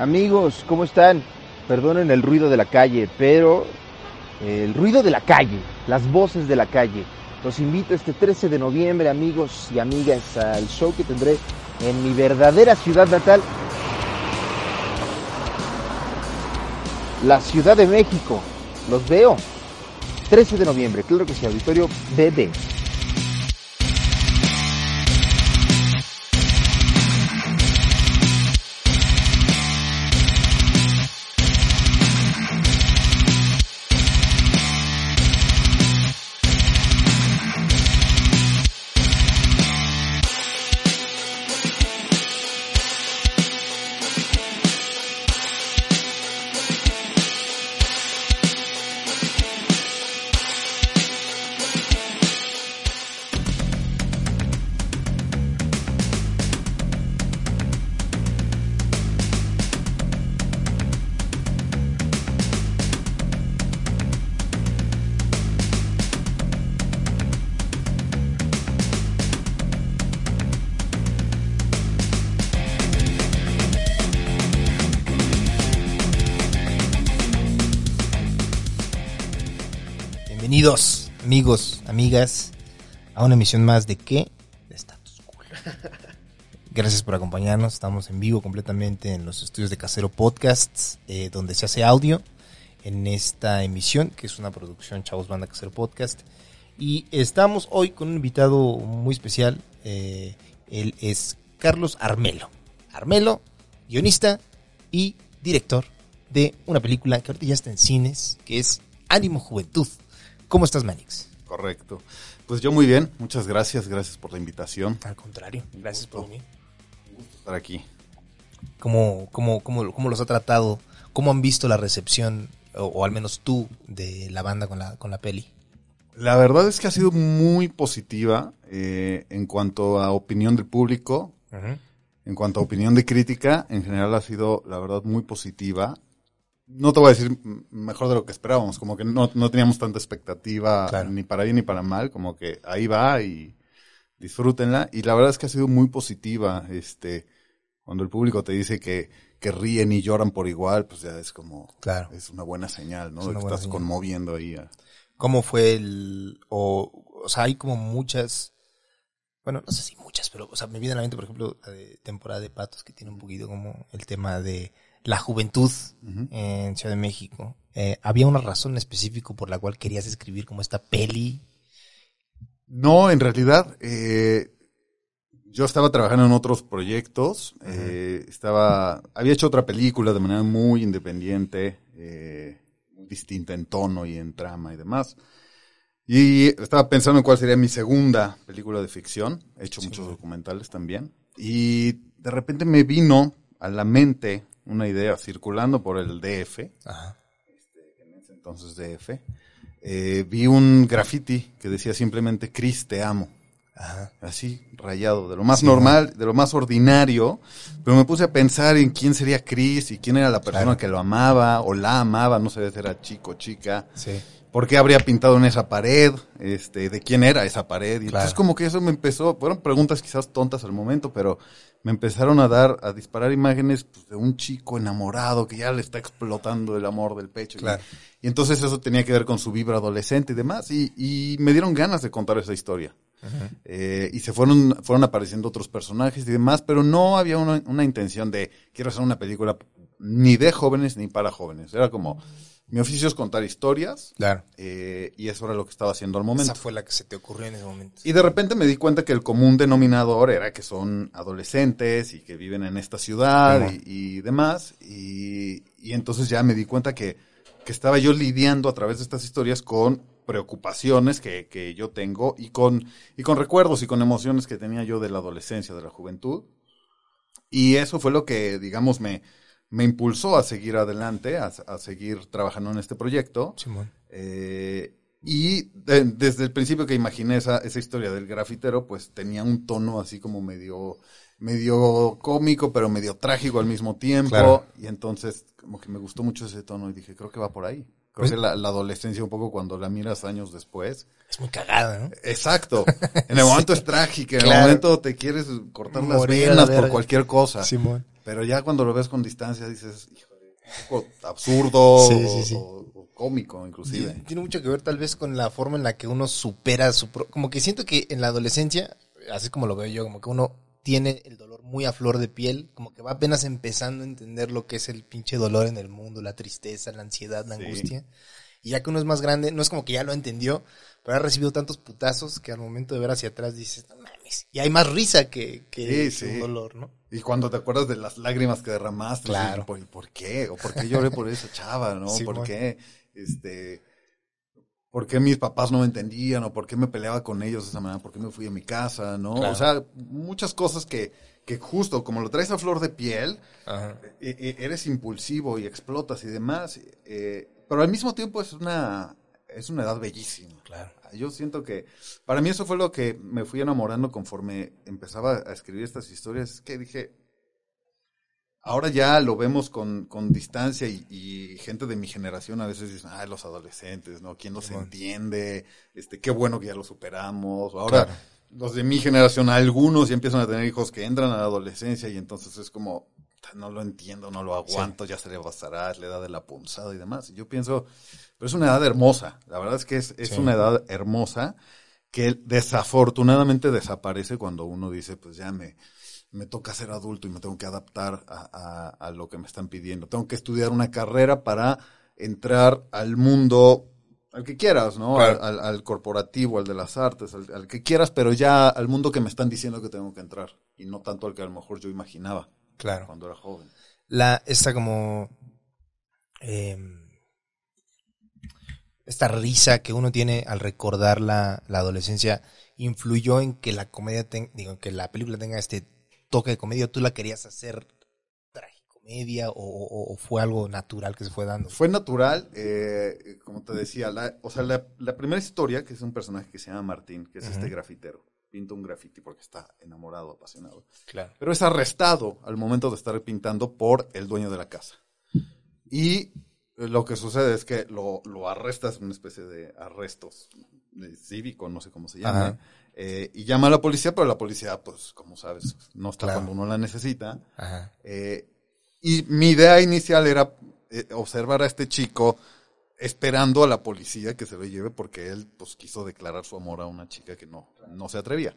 Amigos, ¿cómo están? Perdonen el ruido de la calle, pero el ruido de la calle, las voces de la calle. Los invito este 13 de noviembre, amigos y amigas, al show que tendré en mi verdadera ciudad natal, la Ciudad de México. Los veo. 13 de noviembre, claro que sí, auditorio BD. Amigas, a una emisión más de qué? De Status Cool. Gracias por acompañarnos. Estamos en vivo completamente en los estudios de Casero Podcasts, eh, donde se hace audio en esta emisión, que es una producción Chavos Banda Casero Podcast. Y estamos hoy con un invitado muy especial. eh, él es Carlos Armelo. Armelo, guionista y director de una película que ahorita ya está en cines, que es Ánimo Juventud. ¿Cómo estás, Manix? Correcto. Pues yo muy bien, muchas gracias, gracias por la invitación. Al contrario, gracias por venir. Estar aquí. ¿Cómo, cómo, cómo, cómo los ha tratado? ¿Cómo han visto la recepción, o, o al menos tú, de la banda con la, con la peli? La verdad es que ha sido muy positiva eh, en cuanto a opinión del público, en cuanto a opinión de crítica, en general ha sido, la verdad, muy positiva. No te voy a decir mejor de lo que esperábamos, como que no, no teníamos tanta expectativa Claro. ni para bien ni para mal, como que ahí va y disfrútenla. Y la verdad es que ha sido muy positiva, este, cuando el público te dice que, que ríen y lloran por igual, pues ya es como, Claro. es una buena señal, ¿no? Es De que estás señal. conmoviendo ahí a, ¿Cómo fue el... O, o sea, hay como muchas... Bueno, no sé si muchas, pero o sea, me viene a la mente, por ejemplo, la de temporada de patos, que tiene un poquito como el tema de la juventud en Ciudad de México. Eh, ¿Había una razón específica por la cual querías escribir como esta peli? No, en realidad, eh, yo estaba trabajando en otros proyectos. eh, estaba, había hecho otra película de manera muy independiente, distinta en tono y en trama y demás. Y estaba pensando en cuál sería mi segunda película de ficción. He hecho Sí, muchos documentales también. Y de repente me vino a la mente una idea circulando por el DF Ajá. en ese entonces DF, eh, vi un graffiti que decía simplemente Chris te amo. Ajá. Así, rayado, de lo más Sí, normal, de lo más ordinario, pero me puse a pensar en quién sería Chris y quién era la persona Claro. que lo amaba o la amaba, no sé si era chico o chica, Sí. Por qué habría pintado en esa pared, este, de quién era esa pared. Y Claro. entonces como que eso me empezó, fueron preguntas quizás tontas al momento, pero me empezaron a dar, a disparar imágenes pues, de un chico enamorado que ya le está explotando el amor del pecho. Y- Claro. Y, entonces eso tenía que ver con su vibra adolescente y demás. Y, y me dieron ganas de contar esa historia. Eh, y se fueron, fueron apareciendo otros personajes y demás, pero no había una, una intención de quiero hacer una película ni de jóvenes ni para jóvenes. Era como, mi oficio es contar historias Claro. eh, y eso era lo que estaba haciendo al momento. Esa fue la que se te ocurrió en ese momento. Y de repente me di cuenta que el común denominador era que son adolescentes y que viven en esta ciudad y, y demás. Y, y entonces ya me di cuenta que, que estaba yo lidiando a través de estas historias con preocupaciones que, que yo tengo y con, y con recuerdos y con emociones que tenía yo de la adolescencia, de la juventud. Y eso fue lo que, digamos, me, me impulsó a seguir adelante, a, a seguir trabajando en este proyecto. Simón. Eh, y de- desde el principio que imaginé esa, esa historia del grafitero, pues tenía un tono así como medio, medio cómico, pero medio trágico al mismo tiempo. Claro. Y entonces, como que me gustó mucho ese tono y dije, creo que va por ahí. Creo Pues- que la, la adolescencia, un poco cuando la miras años después. Es muy cagada, ¿no? Exacto. En el momento es trágica, en Claro. el momento te quieres cortar las la venas por cualquier cosa. Simón. Pero ya cuando lo ves con distancia dices, híjole, un poco absurdo Sí, sí, sí. O, o cómico inclusive. Tiene- mucho que ver tal vez con la forma en la que uno supera su... pro- Como que siento que en la adolescencia, así como lo veo yo, como que uno tiene el dolor muy a flor de piel, como que va apenas empezando a entender lo que es el pinche dolor en el mundo, la tristeza, la ansiedad, la angustia. Y ya que uno es más grande, no es como que ya lo entendió, pero ha recibido tantos putazos que al momento de ver hacia atrás dices, no mames. Y hay más risa que, que, Sí, que un sí. dolor, ¿no? Y cuando te acuerdas de las lágrimas que derramaste, Claro. ¿por, por qué? ¿O por qué lloré por esa chava, no? Sí, ¿Por qué? Este, ¿Por qué mis papás no me entendían? ¿O por qué me peleaba con ellos de esa manera? ¿Por qué me fui a mi casa, no? Claro. O sea, muchas cosas que, que justo como lo traes a flor de piel, Ajá. e- e- eres impulsivo y explotas y demás, eh, pero al mismo tiempo es una, es una edad bellísima. Claro. Yo siento que para mí eso fue lo que me fui enamorando conforme empezaba a escribir estas historias, es que dije, ahora ya lo vemos con, con distancia y, y gente de mi generación a veces dicen, ay, los adolescentes, ¿no? ¿Quién los Simón. entiende? Este, qué bueno que ya lo superamos. Ahora, Claro. los de mi generación, algunos ya empiezan a tener hijos que entran a la adolescencia y entonces es como, no lo entiendo, no lo aguanto, ya se le bastará, es la edad de la punzada y demás. Y yo pienso, pero es una edad hermosa, la verdad es que es, es Sí. una edad hermosa que desafortunadamente desaparece cuando uno dice, pues ya me, me toca ser adulto y me tengo que adaptar a, a- a lo que me están pidiendo. Tengo que estudiar una carrera para entrar al mundo, al que quieras, ¿no? Claro. Al, al- al corporativo, al de las artes, al, al que quieras, pero ya al mundo que me están diciendo que tengo que entrar y no tanto al que a lo mejor yo imaginaba Claro. cuando era joven. la esta como em, esta risa que uno tiene al recordar la, la adolescencia influyó en que la comedia ten- digo que la película tenga este toque de comedia tú la querías hacer tragicomedia o, o- o fue algo natural que se fue dando Fue natural, eh, como te decía, la, o sea, la, la primera historia, que es un personaje que se llama Martín, que es este grafitero, pinta un grafiti porque está enamorado, apasionado. claro pero es arrestado al momento de estar pintando por el dueño de la casa. Y lo que sucede es que lo, lo arrestas, una especie de arrestos de cívico, no sé cómo se llama, eh, y llama a la policía, pero la policía, pues, como sabes, no está Claro. cuando uno la necesita. Ajá. Eh, y mi idea inicial era eh, observar a este chico esperando a la policía que se lo lleve porque él pues quiso declarar su amor a una chica que no, no se atrevía.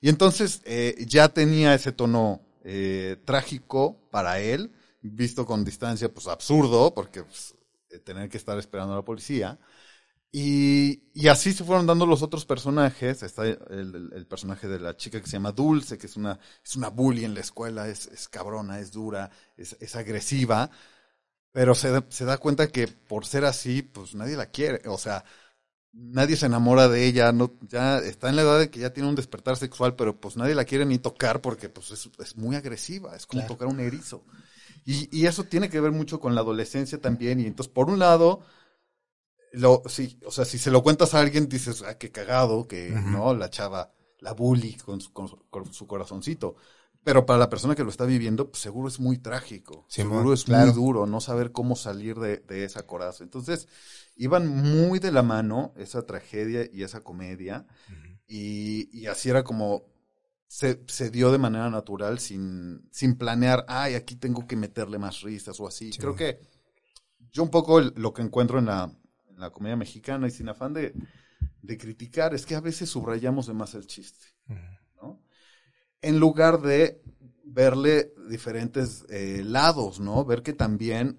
Y entonces ya tenía ese tono trágico para él, visto con distancia, pues absurdo, porque pues, eh, tener que estar esperando a la policía. Y, y así se fueron dando los otros personajes. Está el, el- el personaje de la chica que se llama Dulce, que es una, es una bully en la escuela, es, es cabrona, es dura, es, es agresiva. Pero se, da- se da cuenta que por ser así, pues nadie la quiere. O sea, nadie se enamora de ella. No, ya está en la edad de que ya tiene un despertar sexual, pero pues nadie la quiere ni tocar porque pues es, es muy agresiva. Es como Claro. tocar un erizo. Y, y eso tiene que ver mucho con la adolescencia también. Y entonces, por un lado, lo, sí, o sea, si se lo cuentas a alguien, dices, ah, qué cagado, que. ¿no? La chava, la bully con su, con su- con su corazoncito. Pero para la persona que lo está viviendo, pues seguro es muy trágico. Seguro es claro. muy duro no saber cómo salir de, de esa coraza. Entonces, iban muy de la mano esa tragedia y esa comedia. Y, y así era como se, se dio de manera natural sin, sin planear, ay, aquí tengo que meterle más risas o así. Sí, Creo que yo un poco el- lo que encuentro en la, en la comedia mexicana y sin afán de, de criticar es que a veces subrayamos de más el chiste, Ujú. ¿no? En lugar de verle diferentes eh, lados, ¿no? Ver que también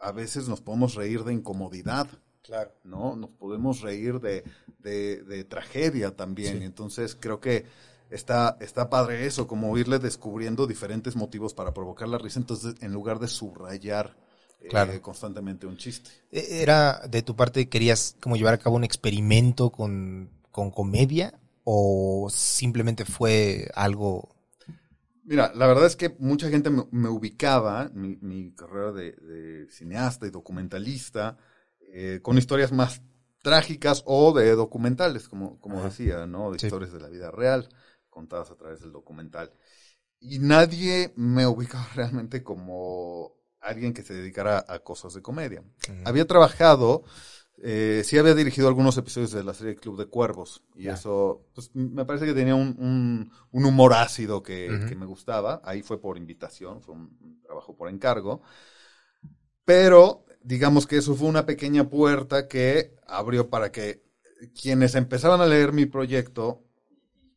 a veces nos podemos reír de incomodidad, claro ¿no? Nos podemos reír de, de, de tragedia también. Sí. Entonces creo que está, está padre eso, como irle descubriendo diferentes motivos para provocar la risa, entonces en lugar de subrayar eh, constantemente un chiste. E- ¿Era de tu parte querías como llevar a cabo un experimento con, con comedia o simplemente fue algo Mira, la verdad es que mucha gente me, me ubicaba, mi, mi carrera de, de cineasta y documentalista, eh, con historias más trágicas o de documentales, como, como Ajá. decía, ¿no? De Sí. historias de la vida real, contadas a través del documental. Y nadie me ubicaba realmente como alguien que se dedicara a cosas de comedia. Ujú. Había trabajado eh, sí había dirigido algunos episodios de la serie Club de Cuervos. Y Ya. eso, pues me parece que tenía un, un- un humor ácido que, Ujú. que me gustaba. Ahí fue por invitación, fue un, un trabajo por encargo. Pero digamos que eso fue una pequeña puerta que abrió para que quienes empezaban a leer mi proyecto,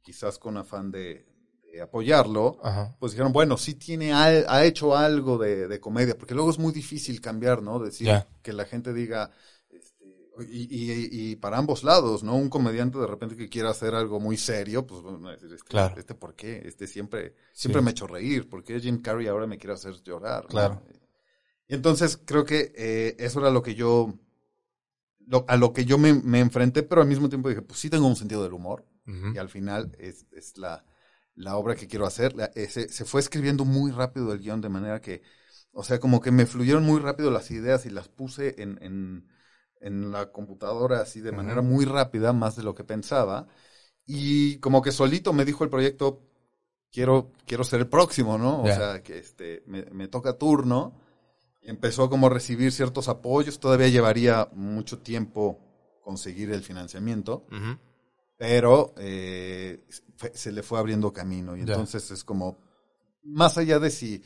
quizás con afán de, de apoyarlo, Ajá. pues dijeron, bueno, sí tiene, al- ha hecho algo de, de comedia, porque luego es muy difícil cambiar, ¿no? Decir que la gente diga, este, y, y- y para ambos lados, ¿no? Un comediante de repente que quiera hacer algo muy serio, pues bueno, decir, este, Claro. este por qué, este siempre, siempre Sí. me ha hecho reír, ¿por qué Jim Carrey ahora me quiere hacer llorar? ¿no? Claro. Y entonces creo que eh, eso era lo que yo, lo- a lo que yo me, me enfrenté, pero al mismo tiempo dije, pues sí tengo un sentido del humor, y al final es, es la, la obra que quiero hacer. La- eh, se, se fue escribiendo muy rápido el guion, de manera que, o sea, como que me fluyeron muy rápido las ideas y las puse en, en, en la computadora así de manera muy rápida, más de lo que pensaba. Y como que solito me dijo el proyecto, quiero, quiero ser el próximo, ¿no? O sea, que este, me, me toca turno. Empezó como a recibir ciertos apoyos. Todavía llevaría mucho tiempo conseguir el financiamiento pero eh, se le fue abriendo camino y entonces es como más allá de si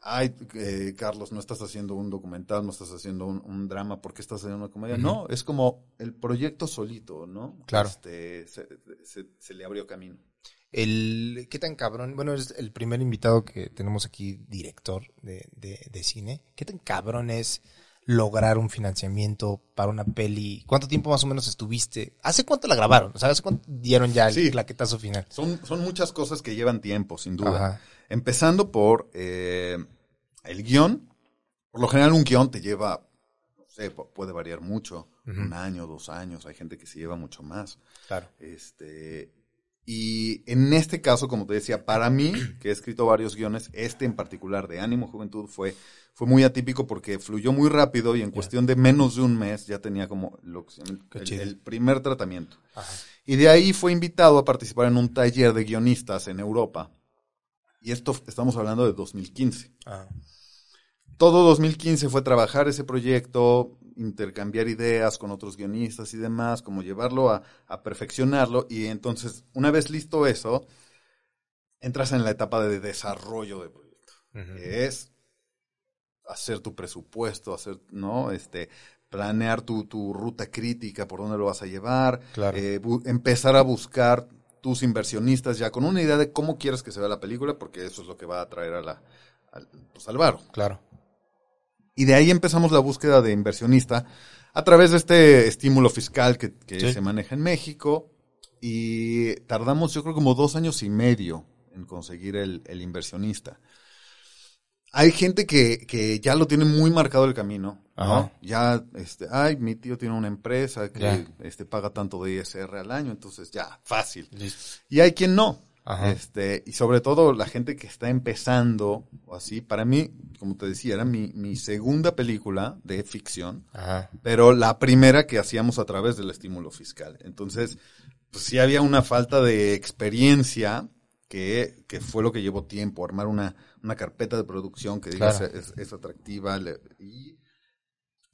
ay eh, Carlos no estás haciendo un documental no estás haciendo un, un drama porque estás haciendo una comedia no es como el proyecto solito no Claro. este, se, se- se le abrió camino El, ¿Qué tan cabrón? Bueno, es el primer invitado que tenemos aquí, director de, de, de cine. ¿Qué tan cabrón es lograr un financiamiento para una peli? ¿Cuánto tiempo más o menos estuviste? ¿Hace cuánto la grabaron? O sea, ¿hace cuánto dieron ya el Sí. claquetazo final? son son muchas cosas que llevan tiempo sin duda Ajá. Empezando por eh, el guion. Por lo general un guion te lleva, no sé, pu- puede variar mucho. Un año, dos años. Hay gente que se lleva mucho más. Claro. Este, y en este caso, como te decía, para mí, que he escrito varios guiones, este en particular de Ánimo Juventud fue, fue muy atípico porque fluyó muy rápido y en cuestión de menos de un mes ya tenía como lo que se llama Qué el- primer tratamiento. Ajá. Y de ahí fue invitado a participar en un taller de guionistas en Europa. Y esto estamos hablando de 2015. Ajá. Todo 2015 fue trabajar ese proyecto, intercambiar ideas con otros guionistas y demás, como llevarlo a, a perfeccionarlo. Y entonces, una vez listo eso, entras en la etapa de desarrollo del proyecto, que es hacer tu presupuesto, hacer, ¿no? Este, planear tu, tu ruta crítica, por dónde lo vas a llevar, Claro. eh, empezar a buscar tus inversionistas ya con una idea de cómo quieres que se vea la película, porque eso es lo que va a atraer a la, al, pues, al varo. Claro. Y de ahí empezamos la búsqueda de inversionista a través de este estímulo fiscal que, que Sí. se maneja en México. Y tardamos, yo creo, como dos años y medio en conseguir el, el inversionista. Hay gente que, que ya lo tiene muy marcado el camino. Ya, este, ay, mi tío tiene una empresa que Ya. este, paga tanto de ISR al año, entonces ya, fácil. Listo. Y hay quien no. Ajá. Este, y sobre todo la gente que está empezando o así, para mí, como te decía, era mi, mi segunda película de ficción, Ajá. pero la primera que hacíamos a través del estímulo fiscal. Entonces, pues sí había una falta de experiencia que, que fue lo que llevó tiempo, armar una, una carpeta de producción que digas Claro. es, es atractiva. le- y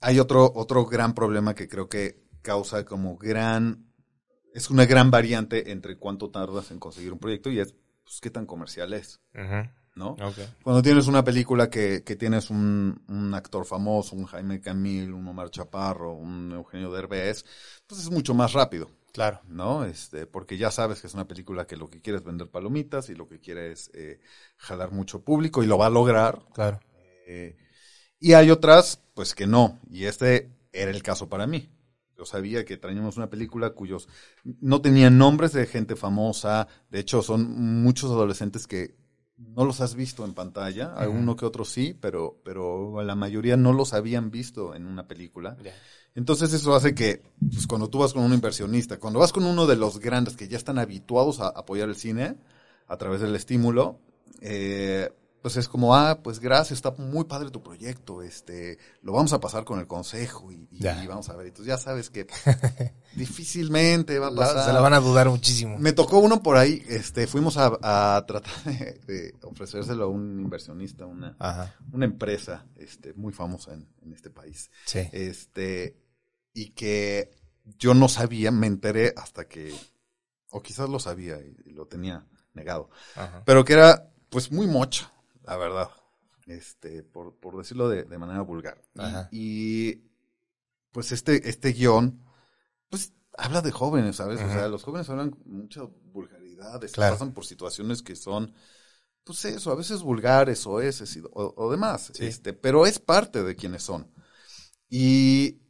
hay otro, otro gran problema que creo que causa como gran, es una gran variante entre cuánto tardas en conseguir un proyecto y es, pues, qué tan comercial es. ¿no? Cuando tienes una película que, que tienes un, un actor famoso, un Jaime Camil, un Omar Chaparro, un Eugenio Derbez, pues es mucho más rápido, Claro. ¿no? Este, porque ya sabes que es una película que lo que quiere es vender palomitas y lo que quiere es eh, jalar mucho público y lo va a lograr. Claro. Eh, y hay otras, pues que no. Y este era el caso para mí. Yo sabía que traíamos una película cuyos no tenían nombres de gente famosa. De hecho, son muchos adolescentes que no los has visto en pantalla. Ujú. Alguno que otro sí, pero, pero la mayoría no los habían visto en una película. Entonces eso hace que, pues cuando tú vas con un inversionista, cuando vas con uno de los grandes que ya están habituados a apoyar el cine a través del estímulo, eh, pues es como, ah, pues gracias, está muy padre tu proyecto, este, lo vamos a pasar con el consejo y, y- Ya. y vamos a ver. Entonces ya sabes que difícilmente va a La- pasar. se la van a dudar muchísimo. Me tocó uno por ahí, este, fuimos a, a tratar de, de ofrecérselo a un inversionista, una, Ajá. una empresa, este, muy famosa en, en este país. Sí. Este, y que yo no sabía, me enteré hasta que, o quizás lo sabía y, y lo tenía negado, Ajá. pero que era pues muy mocha, la verdad, este, por, por decirlo de, de manera vulgar. Y- Ajá. Y, pues este, este guion, pues habla de jóvenes, ¿sabes? O Ajá. sea, los jóvenes hablan mucha vulgaridades, Claro. pasan por situaciones que son, pues eso, a veces vulgares o eses y- o, o demás, Sí. este, pero es parte de quienes son. Y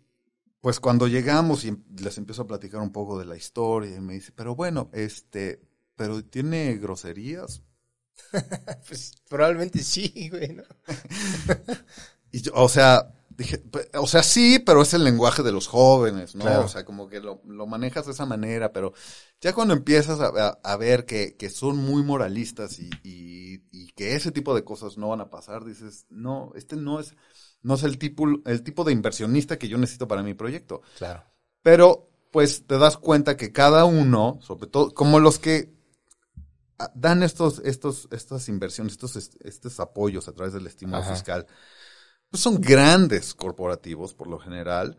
pues cuando llegamos y em- les empiezo a platicar un poco de la historia, y me dice, pero bueno, este, pero tiene groserías. Pues probablemente sí, güey, ¿no? Y yo, o sea, dije, pe- o sea, sí, pero es el lenguaje de los jóvenes, ¿no? Claro. O sea, como que lo, lo manejas de esa manera, pero ya cuando empiezas a, a- a ver que, que son muy moralistas y, y- y que ese tipo de cosas no van a pasar, dices, no, este no es, no es el tipo, el tipo de inversionista que yo necesito para mi proyecto. Claro. Pero, pues, te das cuenta que cada uno, sobre todo, como los que dan estos, estos, estas inversiones, estos, est- estos apoyos a través del estímulo Ajá. fiscal, pues son grandes corporativos, por lo general.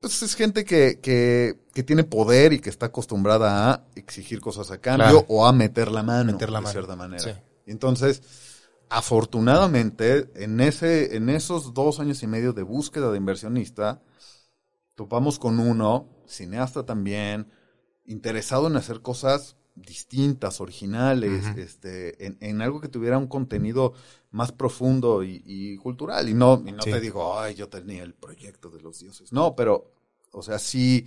Pues es gente que, que, que tiene poder y que está acostumbrada a exigir cosas a cambio Claro. o a meter la mano, Meter la de mano. cierta manera. Sí. Entonces, afortunadamente, en ese, en esos dos años y medio de búsqueda de inversionista, topamos con uno, cineasta también, interesado en hacer cosas distintas, originales, este, en, en algo que tuviera un contenido más profundo y, y cultural. Y no, y no Sí. te digo, ay, yo tenía el proyecto de los dioses. No, pero, o sea, sí,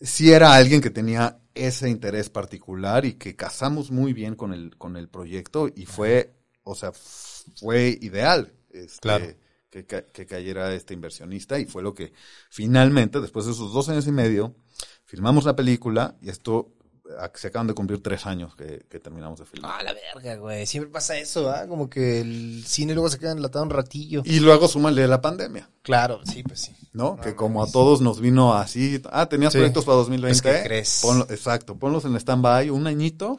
sí era alguien que tenía ese interés particular y que casamos muy bien con el, con el proyecto y fue, o sea, fue ideal. Este, Claro. Que, que cayera este inversionista y fue lo que finalmente, después de esos dos años y medio, filmamos la película y esto se acaban de cumplir tres años que, que terminamos de filmar. Ah, la verga, güey. Siempre pasa eso, ¿ah? Como que el cine luego se queda enlatado un ratillo. Y luego súmale la pandemia, Claro, sí, pues sí. ¿no? No que como a todos nos vino así, ah, tenías Sí. proyectos para 2020, Pues, ¿qué crees? Ponlo- exacto, ponlos en stand-by un añito,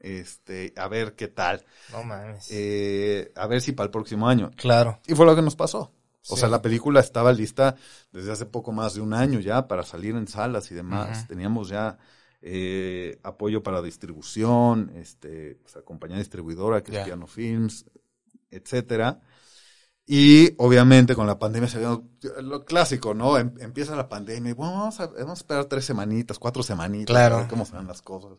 este, a ver qué tal, No mames. eh, a ver si para el próximo año. claro. Y fue lo que nos pasó. O Sí. sea, la película estaba lista desde hace poco más de un año ya para salir en salas y demás. Teníamos ya eh, apoyo para distribución, este, pues, compañía distribuidora es Piano Films, etcétera. Y obviamente con la pandemia se vio lo clásico, ¿no? Em- empieza la pandemia y bueno, vamos a, vamos a esperar tres semanitas, cuatro semanitas, Claro. a ver cómo se van las cosas.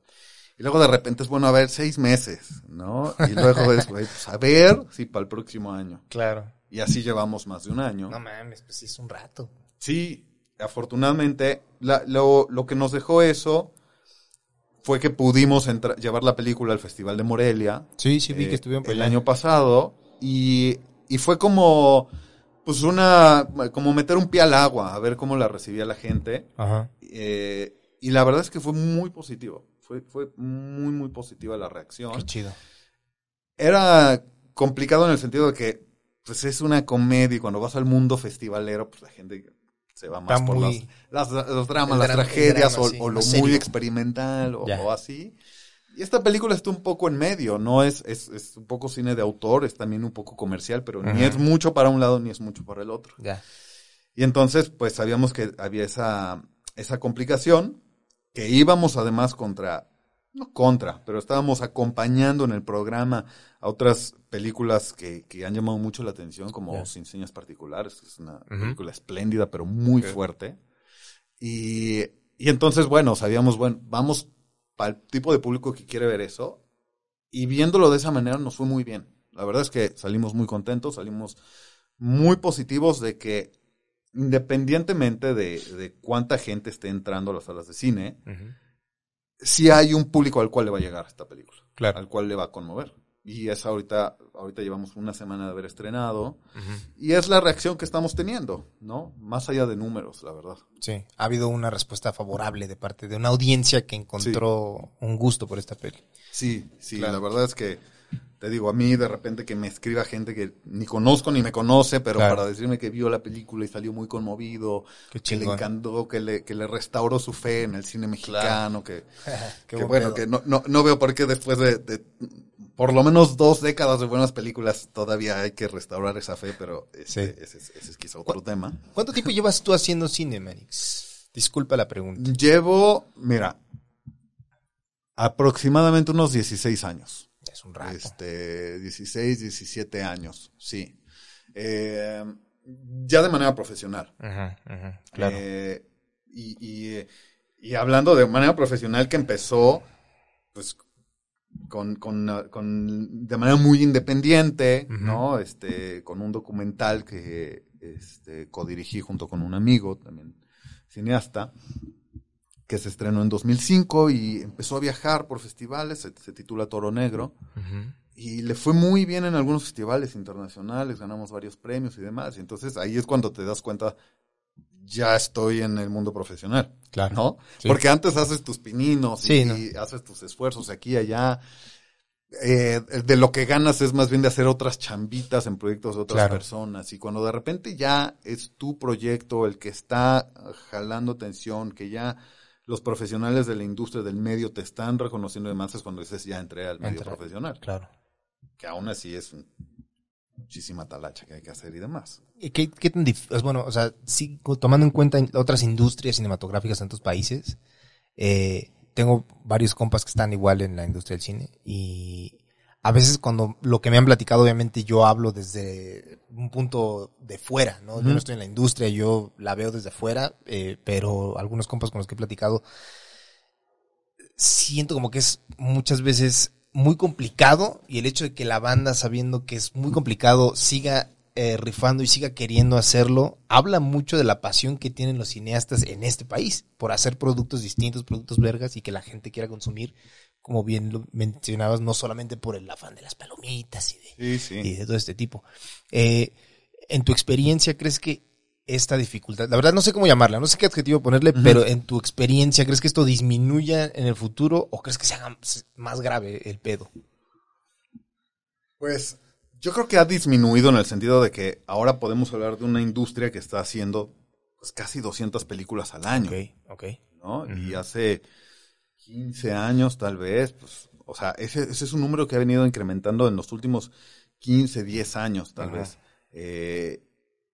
Y luego de repente es bueno, a ver, seis meses, ¿no? Y luego es, pues a ver si para el próximo año. Claro. Y así llevamos más de un año. No mames, pues sí es un rato. Sí, afortunadamente, la- lo, lo que nos dejó eso fue que pudimos llevar la película al Festival de Morelia Sí, sí, vi eh, que estuvieron por el año pasado y, y fue como pues una como meter un pie al agua a ver cómo la recibía la gente Ajá. eh, y la verdad es que fue muy positivo fue fue muy muy positiva la reacción Qué chido. era complicado en el sentido de que pues es una comedia y cuando vas al mundo festivalero pues la gente se va más por muy- las, las- los dramas, las drama- tragedias drama, o, sí, o lo muy experimental o, o así. Y esta película está un poco en medio, no es, es, es un poco cine de autor, es también un poco comercial, pero ni es mucho para un lado ni es mucho para el otro. Ya. Y entonces, pues sabíamos que había esa, esa complicación, que íbamos además contra, no contra, pero estábamos acompañando en el programa a otras películas que, que han llamado mucho la atención, como Ya. Sin Señas Particulares, que es una película espléndida, pero muy fuerte. Y, y entonces, bueno, sabíamos, bueno, vamos para el tipo de público que quiere ver eso. Y viéndolo de esa manera nos fue muy bien. La verdad es que salimos muy contentos, salimos muy positivos de que independientemente de, de cuánta gente esté entrando a las salas de cine. Sí hay un público al cual le va a llegar esta película, Claro. al cual le va a conmover. Y es ahorita, ahorita llevamos una semana de haber estrenado y es la reacción que estamos teniendo, ¿no? Más allá de números, la verdad. Sí. Ha habido una respuesta favorable de parte de una audiencia que encontró un gusto por esta peli. Sí, sí, Claro. la verdad es que Te digo, a mí de repente que me escriba gente que ni conozco ni me conoce, pero Claro. para decirme que vio la película y salió muy conmovido, que le encantó, que le, que le restauró su fe en el cine mexicano, que, que buen bueno, pedo. que no, no, no veo por qué después de, de por lo menos dos décadas de buenas películas todavía hay que restaurar esa fe, pero Sí. ese, es- ese es quizá otro tema. ¿Cuánto tiempo llevas tú haciendo cine, Manix? Disculpa la pregunta. Llevo, mira, aproximadamente unos 16 años. Es un rato. Este, 16, 17 años, sí. Eh, ya de manera profesional. Ajá, ajá, claro. Eh, y, y, y hablando de manera profesional que empezó, pues, con, con, con- de manera muy independiente. ¿no? Este, con un documental que, este, codirigí junto con un amigo, también cineasta, que se estrenó en 2005 y empezó a viajar por festivales, se, se titula Toro Negro, y le fue muy bien en algunos festivales internacionales, ganamos varios premios y demás. Y entonces ahí es cuando te das cuenta, ya estoy en el mundo profesional, Claro. ¿no? Sí. Porque antes haces tus pininos Sí, y, ¿no? y haces tus esfuerzos aquí y allá. Eh, de lo que ganas es más bien de hacer otras chambitas en proyectos de otras Claro. personas. Y cuando de repente ya es tu proyecto el que está jalando atención, que ya los profesionales de la industria del medio te están reconociendo es cuando dices ya entré al medio profesional Claro. que aún así es un- muchísima talacha que hay que hacer y demás. ¿Y ¿Qué, qué tan dif- es bueno, o sea, sí, tomando en cuenta otras industrias cinematográficas en otros países, eh, tengo varios compas que están igual en la industria del cine y a veces cuando lo que me han platicado, obviamente yo hablo desde un punto de fuera, ¿no? Yo no estoy en la industria, yo la veo desde fuera, eh, pero algunos compas con los que he platicado siento como que es muchas veces muy complicado y el hecho de que la banda, sabiendo que es muy complicado, siga eh, rifando y siga queriendo hacerlo, habla mucho de la pasión que tienen los cineastas en este país por hacer productos distintos, productos vergas y que la gente quiera consumir, como bien lo mencionabas, no solamente por el afán de las palomitas y de, Sí, y de todo este tipo. Eh, en tu experiencia, ¿crees que esta dificultad, la verdad no sé cómo llamarla, no sé qué adjetivo ponerle, pero en tu experiencia, ¿crees que esto disminuya en el futuro o crees que se haga más grave el pedo? Pues yo creo que ha disminuido en el sentido de que ahora podemos hablar de una industria que está haciendo pues, casi 200 películas al año, Ok, ok. ¿no? Y hace 15 años tal vez, pues, o sea, ese, ese es un número que ha venido incrementando en los últimos 15, 10 años tal Ajá. vez. Eh,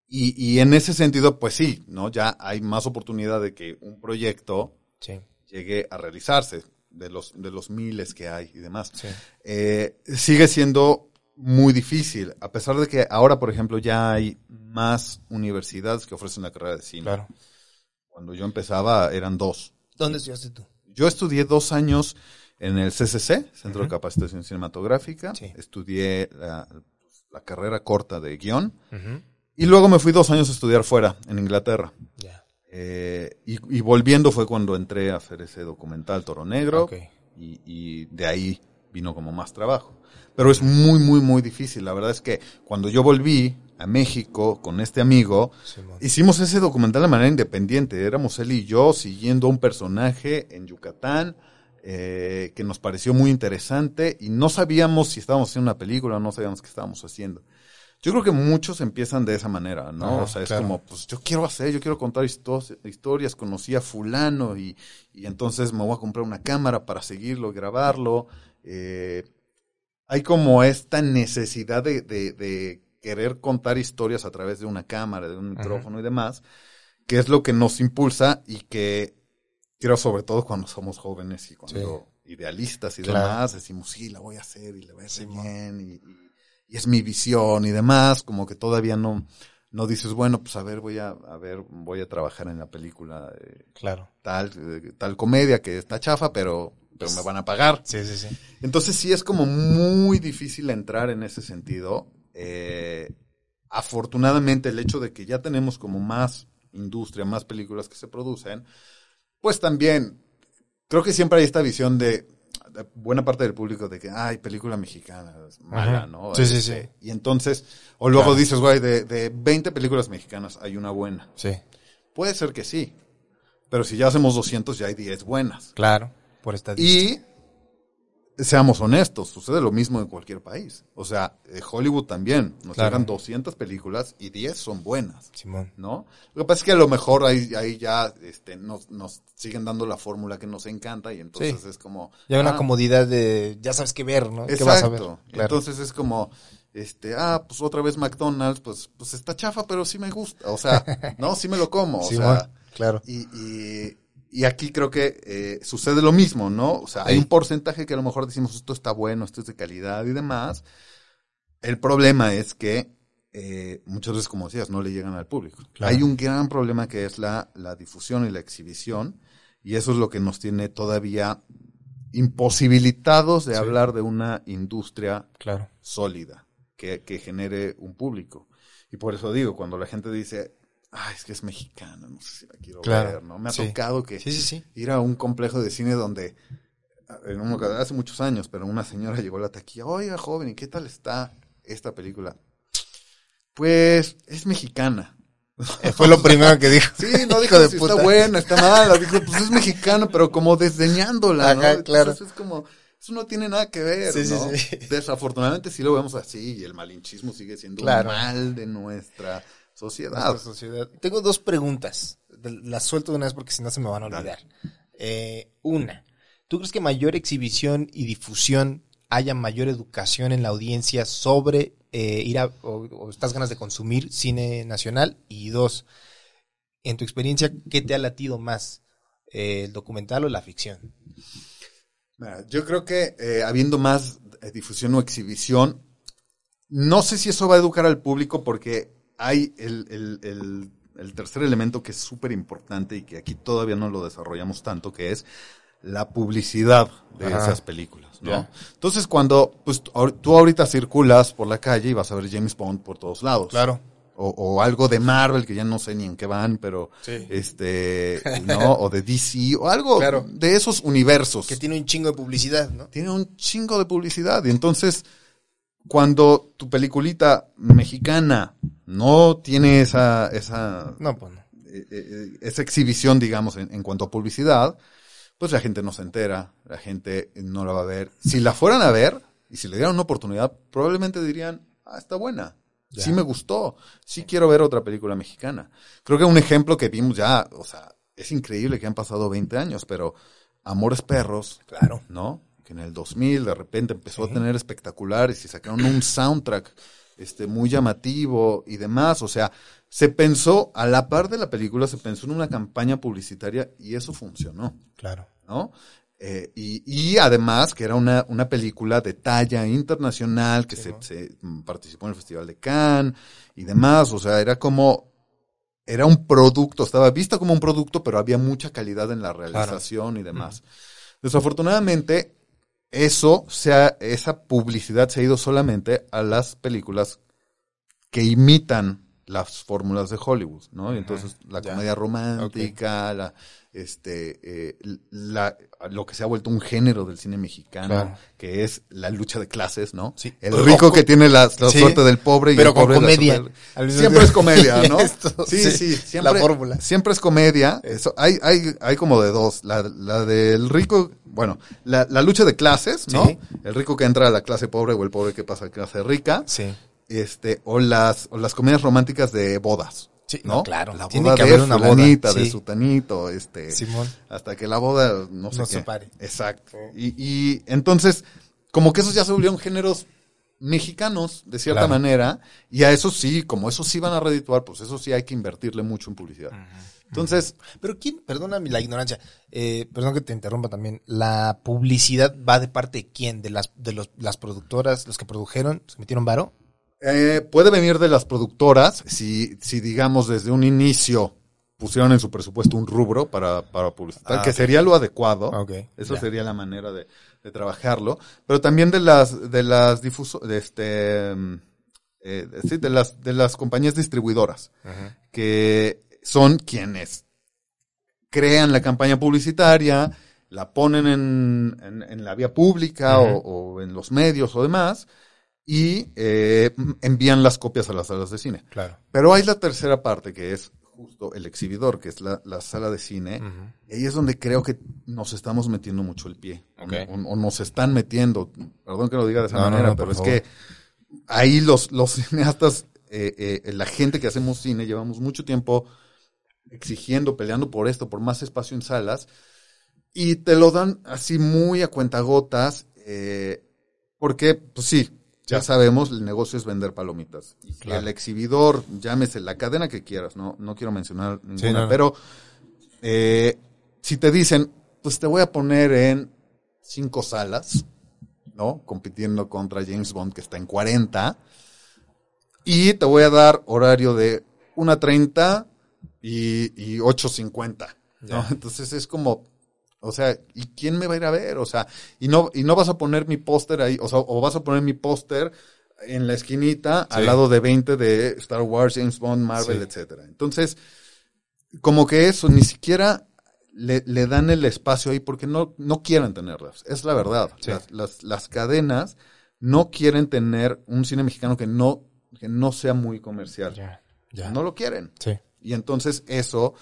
y, y en ese sentido, pues sí, ¿no? Ya hay más oportunidad de que un proyecto Sí, llegue a realizarse de los, de los miles que hay y demás. sí. Eh, sigue siendo muy difícil, a pesar de que ahora, por ejemplo, ya hay más universidades que ofrecen la carrera de cine. Claro. Cuando yo empezaba eran dos. ¿Dónde estudiaste tú? Yo estudié dos años en el CCC, Centro de. Capacitación Cinematográfica. Sí. Estudié la, la carrera corta de guion. Y luego me fui dos años a estudiar fuera, en Inglaterra. Ya. Eh, y, y volviendo fue cuando entré a hacer ese documental Toro Negro. Ok. y, y de ahí vino como más trabajo. Pero es muy, muy, muy difícil. La verdad es que cuando yo volví a México con este amigo, hicimos ese documental de manera independiente. Éramos él y yo siguiendo a un personaje en Yucatán eh, que nos pareció muy interesante y no sabíamos si estábamos haciendo una película o no sabíamos qué estábamos haciendo. Yo creo que muchos empiezan de esa manera, ¿no? O sea, es claro. como, pues yo quiero hacer, yo quiero contar historias, conocí a fulano y, y entonces me voy a comprar una cámara para seguirlo grabarlo. Eh, hay como esta necesidad de, de- de querer contar historias a través de una cámara, de un Ajá. micrófono y demás, que es lo que nos impulsa y que creo sobre todo cuando somos jóvenes y cuando idealistas y Claro. demás, decimos, sí, la voy a hacer y la voy a hacer bien y, y- y es mi visión y demás, como que todavía no, no dices, bueno, pues a ver, voy a, a ver, voy a trabajar en la película eh, Claro. tal, eh, tal comedia que está chafa, pero, pero me van a pagar. Sí, sí, sí. Entonces sí es como muy difícil entrar en ese sentido. Eh, afortunadamente el hecho de que ya tenemos como más industria, más películas que se producen, pues también creo que siempre hay esta visión de, de buena parte del público de que, ay, película mexicana, es mala, Ajá. ¿no? Sí, sí, Este, sí. Y entonces, o luego Claro. dices, güey, de, de 20 películas mexicanas hay una buena. Sí. Puede ser que sí, pero si ya hacemos 200 ya hay 10 buenas. Claro. Por esta Y seamos honestos, sucede lo mismo en cualquier país. O sea, eh, Hollywood también. Nos Claro. llegan 200 películas y 10 son buenas. Simón. ¿no? Lo que pasa es que a lo mejor ahí, ahí ya este, nos, nos siguen dando la fórmula que nos encanta y entonces Sí. es como... Ya hay una ah, comodidad de, ya sabes qué ver, ¿no? ¿Qué Exacto. vas a ver? Claro. Entonces es como, este, ah, pues otra vez McDonald's, pues, pues está chafa, pero sí me gusta. O sea, no, sí me lo como. O Simón, sea, claro. y, y, y aquí creo que eh, sucede lo mismo, ¿no? O sea, hay un porcentaje que a lo mejor decimos esto está bueno, esto es de calidad y demás. El problema es que eh, muchas veces, como decías, no le llegan al público. Claro. Hay un gran problema que es la, la difusión y la exhibición, y eso es lo que nos tiene todavía imposibilitados de Sí. hablar de una industria Claro. sólida que, que genere un público. Y por eso digo, cuando la gente dice, ay, es que es mexicana, no sé si la quiero Claro, ver, ¿no? Me ha sí. tocado que Sí, sí, sí. ir a un complejo de cine donde, en un- hace muchos años, pero una señora llegó a la taquilla, oiga, joven, ¿y qué tal está esta película? Pues es mexicana. Eh, Fue lo primero que dijo. Sí, no dijo de si puta. está buena, está mala, dijo, pues es mexicana, pero como desdeñándola, ¿no? Ajá, Entonces claro. es como, eso no tiene nada que ver, Sí, sí, ¿no? sí. Desafortunadamente sí lo vemos así y el malinchismo sigue siendo Claro. un mal de nuestra sociedad. Tengo dos preguntas. Las suelto de una vez porque si no se me van a olvidar. Eh, una, ¿tú crees que mayor exhibición y difusión haya mayor educación en la audiencia sobre eh, ir a, o, o estas ganas de consumir cine nacional? Y dos, en tu experiencia, ¿qué te ha latido más? Eh, ¿El documental o la ficción? Mira, yo creo que habiendo más difusión o exhibición, no sé si eso va a educar al público porque hay el, el- el- el tercer elemento que es súper importante y que aquí todavía no lo desarrollamos tanto, que es la publicidad de Ajá. esas películas, ¿no? Entonces cuando pues, tú ahor- tú ahorita circulas por la calle y vas a ver James Bond por todos lados. O, o algo de Marvel que ya no sé ni en qué van, pero Sí. este, ¿no? O de DC, o algo Claro. de esos universos Que tiene un chingo de publicidad, ¿no? tiene un chingo de publicidad. Y entonces, cuando tu peliculita mexicana no tiene esa, esa, No, pues no. eh, eh, esa exhibición, digamos, en, en cuanto a publicidad, pues la gente no se entera, la gente no la va a ver. Si la fueran a ver y si le dieran una oportunidad, probablemente dirían, ah, está buena. Ya. Sí me gustó, sí quiero ver otra película mexicana. Creo que un ejemplo que vimos ya, o sea, es increíble que han pasado 20 años, pero Amores Perros, Claro. ¿no? Que en el 2000 de repente empezó Sí. a tener espectaculares y sacaron un soundtrack este muy llamativo y demás, o sea, se pensó a la par de la película se pensó en una campaña publicitaria y eso funcionó, Claro. ¿no? Eh, y, y además que era una, una película de talla internacional que Sí, se, ¿no? se, mm, participó en el Festival de Cannes y demás, o sea, era como era un producto, estaba vista como un producto, pero había mucha calidad en la realización y demás. Desafortunadamente, eso, sea, esa publicidad se ha ido solamente a las películas que imitan las fórmulas de Hollywood, ¿no? Y entonces la ya. comedia romántica, la, este, eh, la, lo que se ha vuelto un género del cine mexicano, Claro. que es la lucha de clases, ¿no? Sí. El rico que tiene la, la Sí, suerte del pobre y pero el con pobre comedia. Siempre es comedia, ¿no? Esto, sí, sí, sí, siempre, la fórmula. siempre es comedia. Eso, hay, hay, hay como de dos. La, la del rico, bueno, la, la lucha de clases, ¿no? Sí. El rico que entra a la clase pobre o el pobre que pasa a la clase rica. Sí. Este, o las, o las comedias románticas de bodas. Sí, ¿no? no, claro. La Tiene boda que de haber una boda, fulanita, de sí. sutanito, este, Simón. hasta que la boda no sé No qué. se pare. Exacto. Y, y entonces, como que esos ya se volvieron géneros mexicanos, de cierta Claro. manera, y a eso sí, como eso sí van a redituar, pues eso sí hay que invertirle mucho en publicidad. Entonces, Pero quién, perdóname la ignorancia, eh, perdón que te interrumpa también, la publicidad va de parte de quién, de las, de los, las productoras, los que produjeron, se metieron varo. Eh, puede venir de las productoras, si, si digamos desde un inicio pusieron en su presupuesto un rubro para, para publicitar, Ah, que sería lo adecuado. Ok, Eso sería la manera de, de trabajarlo. Pero también de las, de las difuso, de este, mm, eh, sí, de las, de las compañías distribuidoras, que son quienes crean la campaña publicitaria, la ponen en, en, en la vía pública o en los medios o demás, y eh, envían las copias a las salas de cine. Claro. Pero hay la tercera parte, que es justo el exhibidor, que es la, la sala de cine. Y ahí es donde creo que nos estamos metiendo mucho el pie. O- Ok. O, o nos están metiendo. Perdón que lo diga de esa No, manera, no, pero es favor. que ahí los, los cineastas, eh, eh, la gente que hacemos cine, llevamos mucho tiempo exigiendo, peleando por esto, por más espacio en salas. Y te lo dan así muy a cuentagotas. Eh, porque, pues sí, ya sabemos, el negocio es vender palomitas. Y Claro. el exhibidor, llámese la cadena que quieras, no, no quiero mencionar ninguna, no, no. pero eh, si te dicen, pues te voy a poner en cinco salas, ¿no? Compitiendo contra James Bond, que está en 40, y te voy a dar horario de 1.30 y, y 8.50, ¿no? Entonces es como, o sea, ¿y quién me va a ir a ver? O sea, y no, y no vas a poner mi póster ahí, o sea, o vas a poner mi póster en la esquinita al lado de 20 de Star Wars, James Bond, Marvel, Sí. etcétera. Entonces, como que eso, ni siquiera le, le dan el espacio ahí porque no, no quieren tenerlas. Es la verdad. Sí. Las, las, las cadenas no quieren tener un cine mexicano que no, que no sea muy comercial. Ya, ya. No lo quieren. Sí. Y entonces eso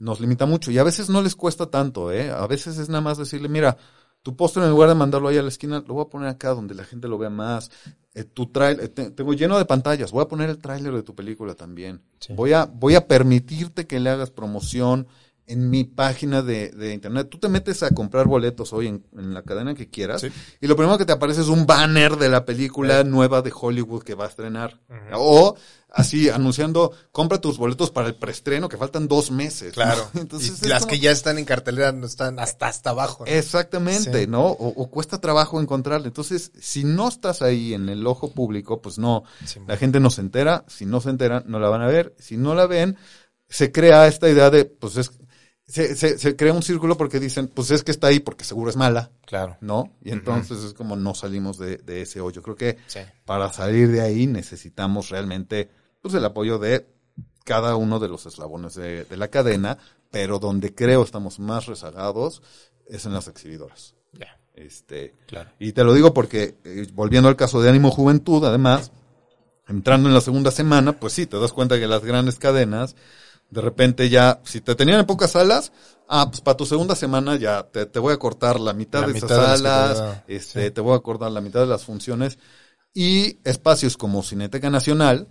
nos limita mucho. Y a veces no les cuesta tanto, ¿eh? A veces es nada más decirle, mira, tu póster en lugar de mandarlo ahí a la esquina, lo voy a poner acá donde la gente lo vea más. Eh, tu trailer, tengo lleno de pantallas, voy a poner el tráiler de tu película también. Sí. Voy a, voy a permitirte que le hagas promoción en mi página de, de internet. Tú te metes a comprar boletos hoy en, en la cadena que quieras Sí. y lo primero que te aparece es un banner de la película Eh. nueva de Hollywood que va a estrenar. O así anunciando, compra tus boletos para el preestreno que faltan dos meses. Claro. ¿no? Entonces y las como- que ya están en cartelera no están hasta hasta abajo. ¿no? Exactamente, Sí. ¿no? O, o cuesta trabajo encontrarle. Entonces, si no estás ahí en el ojo público, pues no, Sí, la gente no se entera. Si no se entera, no la van a ver. Si no la ven, se crea esta idea de, pues es, se, se, se crea un círculo porque dicen, pues es que está ahí porque seguro es mala, Claro. ¿no? Y entonces es como no salimos de, de ese hoyo. Creo que Sí. para salir de ahí necesitamos realmente pues el apoyo de cada uno de los eslabones de, de la cadena, pero donde creo estamos más rezagados es en las exhibidoras. Ya. Este, Claro. y te lo digo porque, eh, volviendo al caso de Ánimo Juventud, además, entrando en la segunda semana, pues sí, te das cuenta que las grandes cadenas, de repente ya, si te tenían en pocas salas, ah, pues para tu segunda semana ya te, te voy a cortar la mitad La de mitad esas de te salas, este, sí. te voy a cortar la mitad de las funciones, y espacios como Cineteca Nacional,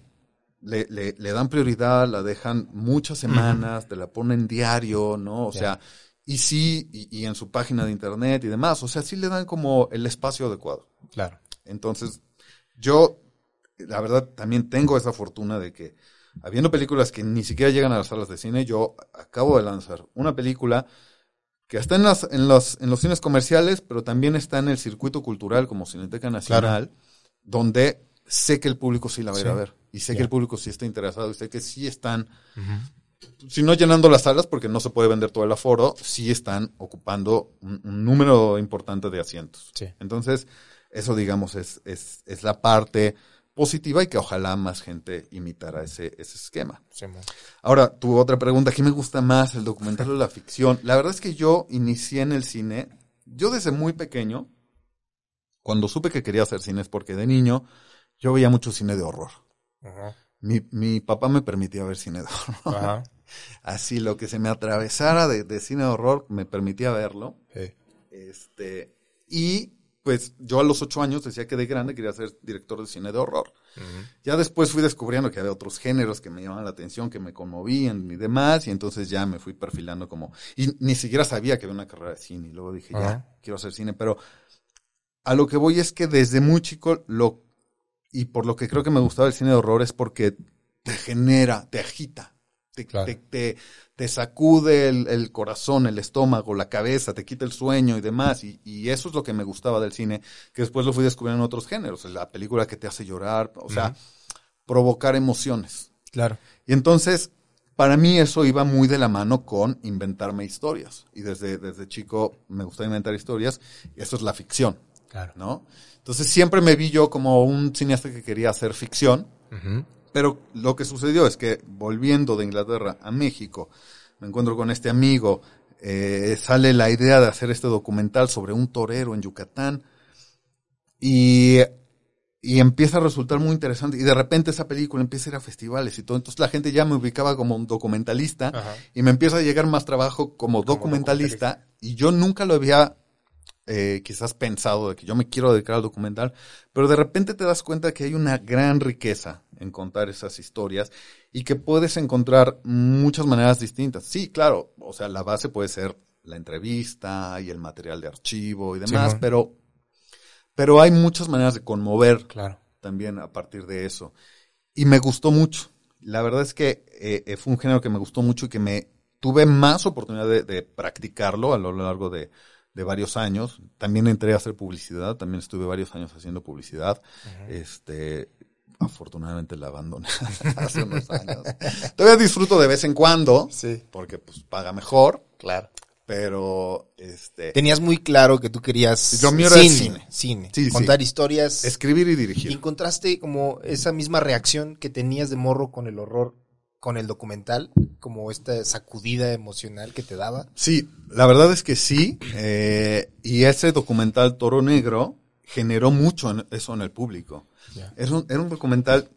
le, le, le dan prioridad, la dejan muchas semanas, te la ponen diario, ¿no? O sea, y sí, y, y en su página de internet y demás, o sea, sí le dan como el espacio adecuado. Claro. Entonces, yo, la verdad, también tengo esa fortuna de que, habiendo películas que ni siquiera llegan a las salas de cine, yo acabo de lanzar una película que está en, las, en, los, en los cines comerciales, pero también está en el circuito cultural como Cineteca Nacional, donde sé que el público sí la va a ir Sí. a ver. Y sé que el público sí está interesado y sé que sí están si no llenando las salas, porque no se puede vender todo el aforo, sí están ocupando un, un número importante de asientos. Sí. Entonces, eso digamos es, es, es la parte positiva y que ojalá más gente imitara ese, ese esquema. Sí. Ahora, tu otra pregunta, ¿qué me gusta más, el documental o la ficción? La verdad es que yo inicié en el cine, yo desde muy pequeño, cuando supe que quería hacer cine es porque de niño yo veía mucho cine de horror. Ajá. Mi, mi papá me permitía ver cine de horror. Ajá. Así lo que se me atravesara de, de cine de horror me permitía verlo. Sí. Este, y pues yo a los ocho años decía que de grande quería ser director de cine de horror. Ya después fui descubriendo que había otros géneros que me llamaban la atención, que me conmovían y demás, y entonces ya me fui perfilando como, y ni siquiera sabía que había una carrera de cine, y luego dije, ya, quiero hacer cine, pero a lo que voy es que desde muy chico lo, y por lo que creo que me gustaba el cine de horror es porque te genera, te agita, te, Claro. te, te, te sacude el, el corazón, el estómago, la cabeza, te quita el sueño y demás. Y, y eso es lo que me gustaba del cine, que después lo fui descubriendo en otros géneros. La película que te hace llorar, o sea, provocar emociones. Claro. Y entonces, para mí eso iba muy de la mano con inventarme historias. Y desde, desde chico me gustaba inventar historias, y eso es la ficción, Claro. ¿no? Entonces siempre me vi yo como un cineasta que quería hacer ficción, pero lo que sucedió es que volviendo de Inglaterra a México, me encuentro con este amigo, eh, sale la idea de hacer este documental sobre un torero en Yucatán y y empieza a resultar muy interesante. Y de repente esa película empieza a ir a festivales y todo. Entonces la gente ya me ubicaba como un documentalista Ajá. y me empieza a llegar más trabajo como, documentalista, Y yo nunca lo había eh, quizás pensado de que yo me quiero dedicar al documental, pero de repente te das cuenta que hay una gran riqueza en contar esas historias y que puedes encontrar muchas maneras distintas. Sí, claro, o sea, la base puede ser la entrevista y el material de archivo y demás, pero, pero hay muchas maneras de conmover Claro. también a partir de eso. Y me gustó mucho. La verdad es que eh, eh, fue un género que me gustó mucho y que me tuve más oportunidad de, de practicarlo a lo largo de, de varios años. También entré a hacer publicidad, también estuve varios años haciendo publicidad. Este, afortunadamente la abandoné hace unos años. Todavía disfruto de vez en cuando, Sí. porque pues paga mejor, Claro. pero este, Tenías muy claro que tú querías mío era cine, cine. cine, Sí, sí. contar historias. escribir y Y dirigir. encontraste como esa misma reacción que tenías de morro con el horror, con el documental, como esta sacudida emocional que te daba. Sí, la verdad es que sí. eh, y ese documental Toro Negro generó mucho en- eso en el público. Ya. Era un, era un documental,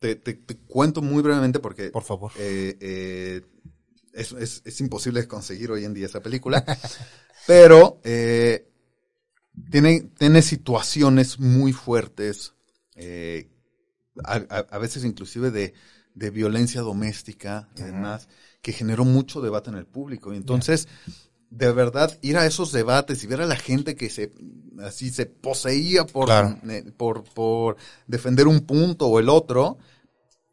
te, te- te cuento muy brevemente porque Por favor. eh, eh, es, es- es imposible conseguir hoy en día esa película, pero eh, tiene, tiene situaciones muy fuertes, eh, a, a- a veces inclusive de, de violencia doméstica y demás, que generó mucho debate en el público. Y entonces, de verdad, ir a esos debates y ver a la gente que se así se poseía por, Claro. eh, por, por defender un punto o el otro,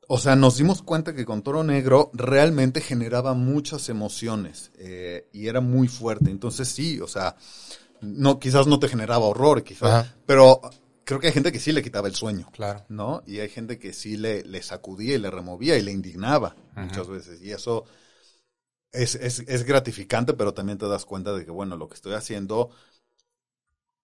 o sea, nos dimos cuenta que con Toro Negro realmente generaba muchas emociones eh, y era muy fuerte. Entonces sí, o sea, no, quizás no te generaba horror, quizás, Ajá. pero creo que hay gente que sí le quitaba el sueño. Claro. ¿no? Y hay gente que sí le, le sacudía y le removía y le indignaba muchas veces. Y eso es, es, es gratificante, pero también te das cuenta de que, bueno, lo que estoy haciendo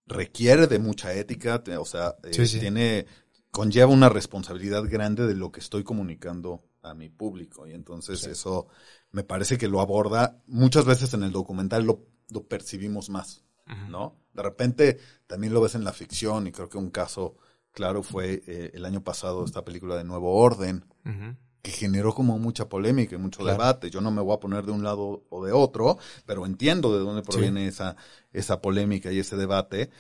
requiere de mucha ética, o sea, eh, Sí, sí. tiene, conlleva una responsabilidad grande de lo que estoy comunicando a mi público. Y entonces Sí. eso me parece que lo aborda, muchas veces en el documental lo, lo percibimos más. ¿No? De repente también lo ves en la ficción y creo que un caso claro fue eh, el año pasado esta película de Nuevo Orden que generó como mucha polémica y mucho Claro. debate. Yo no me voy a poner de un lado o de otro, pero entiendo de dónde proviene esa, esa polémica y ese debate.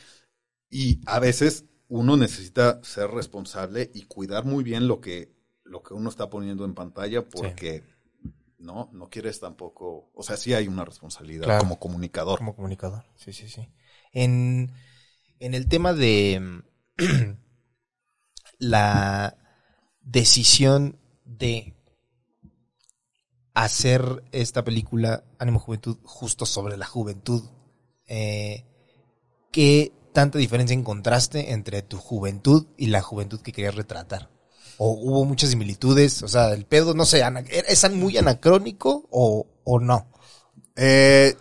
Y a veces uno necesita ser responsable y cuidar muy bien lo que, lo que uno está poniendo en pantalla porque no, no quieres tampoco, o sea, sí hay una responsabilidad Claro. como comunicador. Como comunicador. Sí, sí, sí. En, en el tema de la decisión de hacer esta película Ánimo Juventud justo sobre la juventud, eh, ¿qué tanta diferencia encontraste entre tu juventud y la juventud que querías retratar? ¿O hubo muchas similitudes? O sea, el pedo, no sé, ana- ¿es muy anacrónico o, o no? Eh,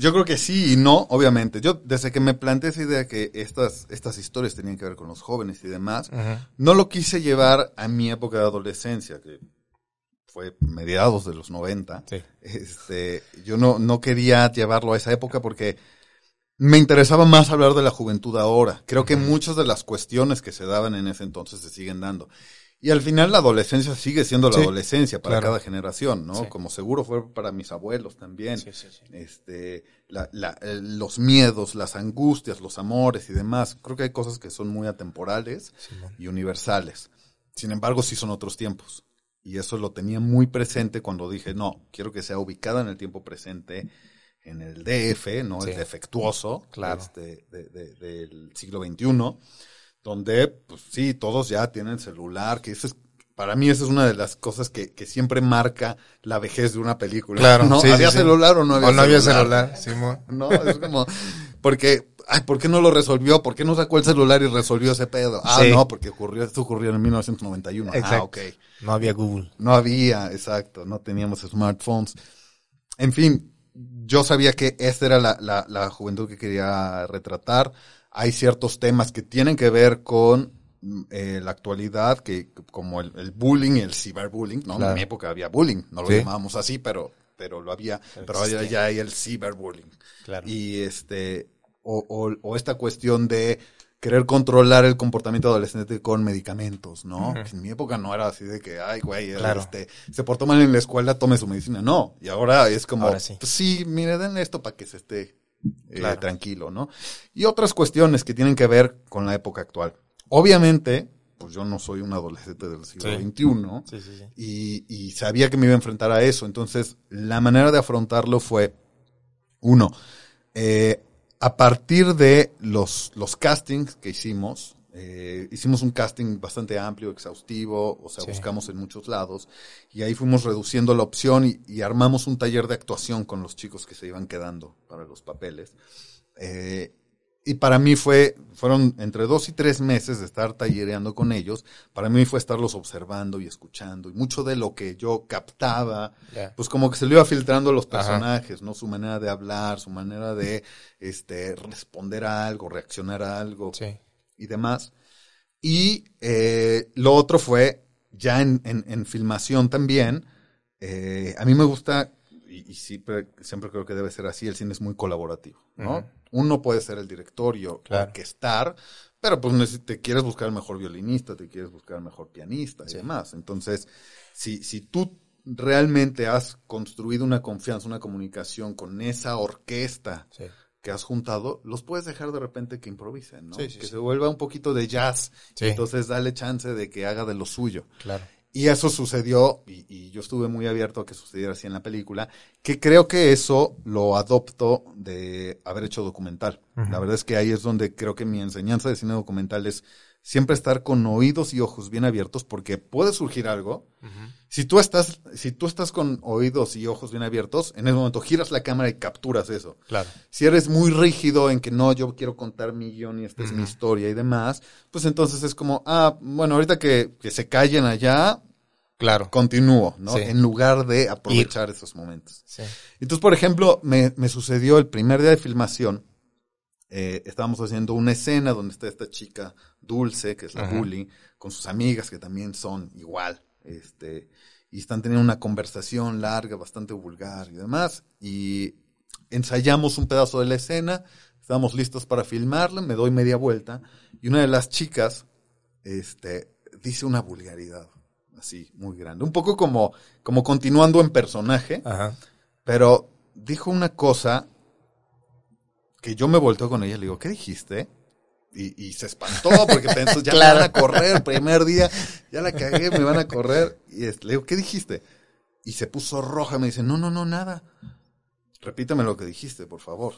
yo creo que sí y no, obviamente. Yo, desde que me planteé esa idea que estas, estas historias tenían que ver con los jóvenes y demás, no lo quise llevar a mi época de adolescencia, que fue mediados de los 90. Sí. Este, yo no, no quería llevarlo a esa época porque me interesaba más hablar de la juventud ahora. Creo que muchas de las cuestiones que se daban en ese entonces se siguen dando. Y al final la adolescencia sigue siendo la Sí, adolescencia para claro. cada generación, ¿no? Sí. Como seguro fue para mis abuelos también. Sí, sí, sí. Este, la- la- eh, los miedos, las angustias, los amores y demás. Creo que hay cosas que son muy atemporales y universales. Sin embargo, sí son otros tiempos. Y eso lo tenía muy presente cuando dije, no, quiero que sea ubicada en el tiempo presente, en el DF, no el defectuoso Claro. este, de- de- del siglo XXI, donde, pues sí, todos ya tienen celular, que eso es, para mí esa es una de las cosas que, que siempre marca la vejez de una película. Claro, ¿no? sí, ¿Había sí. celular o no había O no había celular? Simón. No, es como, porque, ay, ¿por qué no lo resolvió? ¿Por qué no sacó el celular y resolvió ese pedo? Ah, no, porque ocurrió, esto ocurrió en 1991. Ah, Exacto. ok. No había Google. No había, exacto, no teníamos smartphones. En fin, yo sabía que esta era la, la, la juventud que quería retratar. Hay ciertos temas que tienen que ver con mm, eh, la actualidad, que como el, el bullying y el ciberbullying, ¿no? Claro. En mi época había bullying, no lo Sí. llamábamos así, pero, pero lo había, Pero pero ya hay el ciberbullying. Claro. Y este, o, o, o esta cuestión de querer controlar el comportamiento adolescente con medicamentos, ¿no? En mi época no era así de que, ay, güey, Claro. este, se portó mal en la escuela, tome su medicina. No, y ahora es como, Ahora sí. pues sí, mire, denle esto para que se esté eh, Claro. tranquilo, ¿no? Y otras cuestiones que tienen que ver con la época actual. Obviamente, pues yo no soy un adolescente del siglo Sí. XXI, Sí, sí, sí. y, y sabía que me iba a enfrentar a eso. Entonces, la manera de afrontarlo fue, uno, eh, a partir de los, los castings que hicimos, eh, hicimos un casting bastante amplio, exhaustivo, o sea, Sí. buscamos en muchos lados, y ahí fuimos reduciendo la opción y, y armamos un taller de actuación con los chicos que se iban quedando para los papeles. Eh, y para mí fue, fueron entre dos y tres meses de estar tallereando con ellos. Para mí fue estarlos observando y escuchando. Y mucho de lo que yo captaba, pues como que se le iba filtrando a los Ajá. personajes, ¿no? Su manera de hablar, su manera de, este, responder a algo, reaccionar a algo Sí. Y demás. Y eh, lo otro fue, ya en, en- en filmación también, eh, a mí me gusta, y, y siempre, siempre creo que debe ser así, el cine es muy colaborativo, ¿no? Ujú. Uno puede ser el director y Claro. orquestar, pero pues te quieres buscar el mejor violinista, te quieres buscar el mejor pianista y Sí. demás. Entonces, si, si tú realmente has construido una confianza, una comunicación con esa orquesta Sí. Que has juntado, los puedes dejar de repente que improvisen, ¿no? Sí, sí, que sí. se vuelva un poquito de jazz. Sí. Entonces dale chance de que haga de lo suyo. Claro. Y eso sucedió, y, y yo estuve muy abierto a que sucediera así en la película, que creo que eso lo adopto de haber hecho documental. La verdad es que ahí es donde creo que mi enseñanza de cine documental es siempre estar con oídos y ojos bien abiertos, porque puede surgir algo. Si tú estás, si tú estás con oídos y ojos bien abiertos, en ese momento giras la cámara y capturas eso. Claro. Si eres muy rígido en que no, yo quiero contar mi guion y esta es mi historia y demás, pues entonces es como, ah, bueno, ahorita que, que se callen allá, Claro. continúo, ¿no? Sí. En lugar de aprovechar esos momentos. Sí. Entonces, por ejemplo, me, me sucedió el primer día de filmación, eh, estábamos haciendo una escena donde está esta chica Dulce, que es la Ajá. bully, con sus amigas que también son igual, este, y están teniendo una conversación larga, bastante vulgar y demás, y ensayamos un pedazo de la escena, estábamos listos para filmarla, me doy media vuelta, y una de las chicas, este, dice una vulgaridad, así, muy grande, un poco como, como continuando en personaje, Ajá. pero dijo una cosa que yo me volteo con ella y le digo, ¿qué dijiste? Y, y se espantó porque pensó, ya Claro. me van a correr, primer día, ya la cagué, me van a correr. Y es- le digo, ¿qué dijiste? Y se puso roja, me dice, no, no, no, nada. Repítame lo que dijiste, por favor.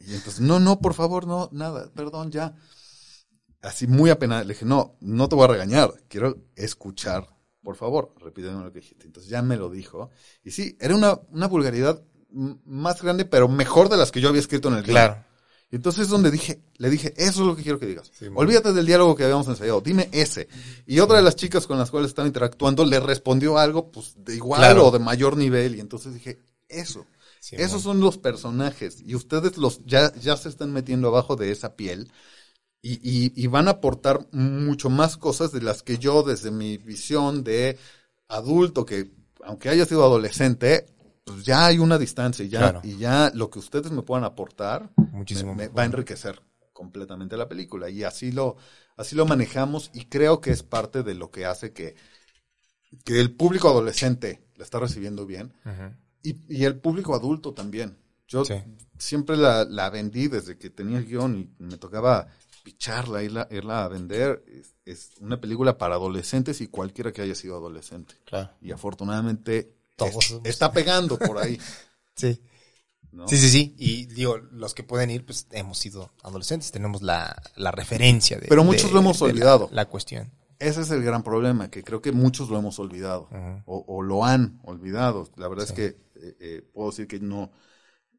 Y entonces, no, no, por favor, no, nada, perdón, ya. Así muy apenada, le dije, no, no te voy a regañar, quiero escuchar, por favor, repíteme lo que dijiste. Entonces ya me lo dijo. Y sí, era una, una vulgaridad más grande, pero mejor de las que yo había escrito en el guion. Claro. Y entonces es donde dije, le dije, eso es lo que quiero que digas. Sí, Olvídate del diálogo que habíamos ensayado, dime ese. Y otra de las chicas con las cuales estaba interactuando le respondió algo pues de igual Claro. o de mayor nivel. Y entonces dije, eso. Sí, Esos son los personajes. Y ustedes los ya, ya se están metiendo abajo de esa piel. Y, y, y van a aportar mucho más cosas de las que yo, desde mi visión de adulto, que aunque haya sido adolescente, pues ya hay una distancia y ya, Claro. y ya lo que ustedes me puedan aportar Muchísimo me- me mejor. va a enriquecer completamente la película. Y así lo, así lo manejamos y creo que es parte de lo que hace que, que el público adolescente la está recibiendo bien y, y el público adulto también. Yo Sí. siempre la, la vendí desde que tenía el guion y me tocaba picharla, irla, irla a vender. Es, es una película para adolescentes y cualquiera que haya sido adolescente. Claro. Y afortunadamente Todos está pegando por ahí. Sí. ¿no? Sí, sí, sí. Y digo, los que pueden ir, pues hemos sido adolescentes, tenemos la, la referencia de. Pero muchos de- lo hemos la- olvidado. La, cuestión. Ese es el gran problema, que creo que muchos lo hemos olvidado. O, o lo han olvidado. La verdad Sí. es que eh, eh, puedo decir que no,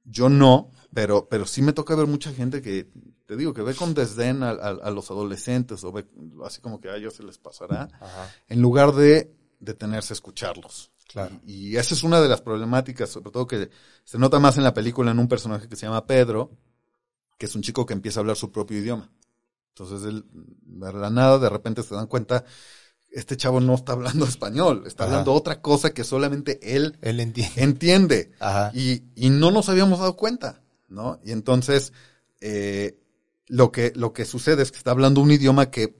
yo no, pero, pero sí me toca ver mucha gente que, te digo, que ve con desdén a, a- a los adolescentes o ve así como que a ellos se les pasará, en lugar de detenerse a escucharlos. Claro. Y, y esa es una de las problemáticas, sobre todo que se nota más en la película en un personaje que se llama Pedro, que es un chico que empieza a hablar su propio idioma. Entonces él, de la nada, de repente se dan cuenta, este chavo no está hablando español, está Ajá. hablando otra cosa que solamente él Él entiende. entiende. Ajá. Y, y no nos habíamos dado cuenta, ¿no? Y entonces, eh, lo que, lo que sucede es que está hablando un idioma que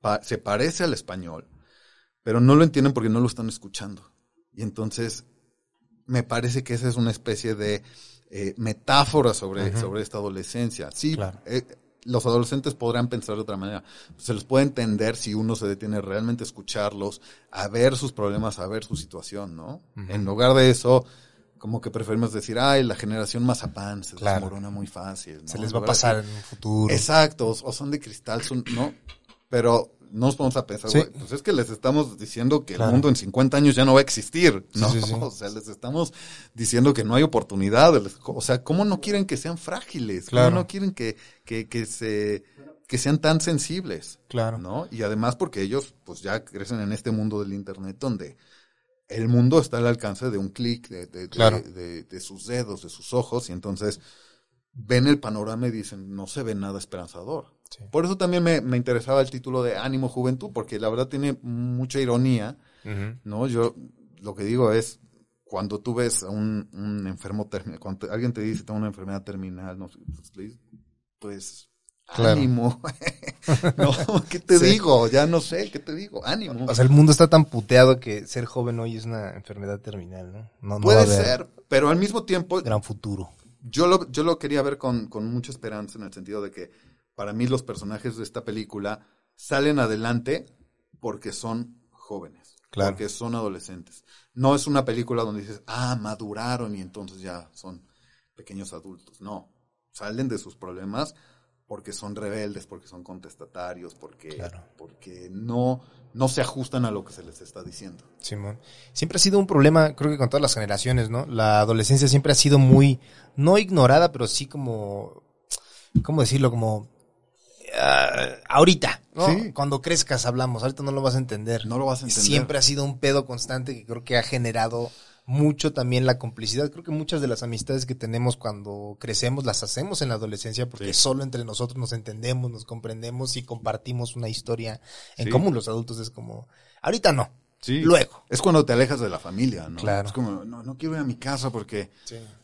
pa- se parece al español, pero no lo entienden porque no lo están escuchando. Y entonces, me parece que esa es una especie de eh, metáfora sobre, sobre esta adolescencia. Sí, Claro. eh, los adolescentes podrán pensar de otra manera. Se los puede entender si uno se detiene realmente a escucharlos, a ver sus problemas, a ver su situación, ¿no? En lugar de eso, como que preferimos decir, ay, la generación mazapán se Claro. desmorona muy fácil. ¿no? Se les va a pasar en un futuro. Exacto, o son de cristal, son, ¿no? Pero no nos vamos a pensar, Sí. güey, pues es que les estamos diciendo que Claro. el mundo en 50 años ya no va a existir, ¿no? sí, sí. O sea, les estamos diciendo que no hay oportunidades. O sea, ¿cómo no quieren que sean frágiles? ¿Cómo Claro. no quieren que, que, que se, que sean tan sensibles? Claro. ¿No? Y además porque ellos, pues ya crecen en este mundo del internet donde el mundo está al alcance de un clic, de, de- de- Claro. de- de sus dedos, de sus ojos, y entonces ven el panorama y dicen, no se ve nada esperanzador. Sí. Por eso también me, me interesaba el título de Ánimo Juventud, porque la verdad tiene mucha ironía. ¿no? Yo lo que digo es, cuando tú ves a un, un enfermo terminal, cuando te- alguien te dice tengo una enfermedad terminal, no pues, le dices, pues, Claro. ánimo. no, ¿qué te Sí. digo? Ya no sé, ¿qué te digo? Ánimo. O sea, el mundo está tan puteado que ser joven hoy es una enfermedad terminal, ¿no? No, Puede ser, pero al mismo tiempo, gran futuro. yo lo, yo lo quería ver con, con mucha esperanza en el sentido de que para mí los personajes de esta película salen adelante porque son jóvenes, Claro. porque son adolescentes. No es una película donde dices, ah, maduraron y entonces ya son pequeños adultos. No, salen de sus problemas porque son rebeldes, porque son contestatarios, porque, Claro. porque no, no se ajustan a lo que se les está diciendo. Simón. Siempre ha sido un problema, creo que con todas las generaciones, ¿no? La adolescencia siempre ha sido muy, no ignorada, pero sí como, ¿cómo decirlo? Como, ah, ahorita, ¿no? Sí. Cuando crezcas hablamos, ahorita no lo vas a entender. No lo vas a entender. Siempre ha sido un pedo constante que creo que ha generado mucho también la complicidad. Creo que muchas de las amistades que tenemos cuando crecemos las hacemos en la adolescencia porque Sí. solo entre nosotros nos entendemos, nos comprendemos y compartimos una historia en Sí. común. Los adultos es como, ahorita no, Sí. luego. Es cuando te alejas de la familia, ¿no? Claro. Es como, no, no quiero ir a mi casa porque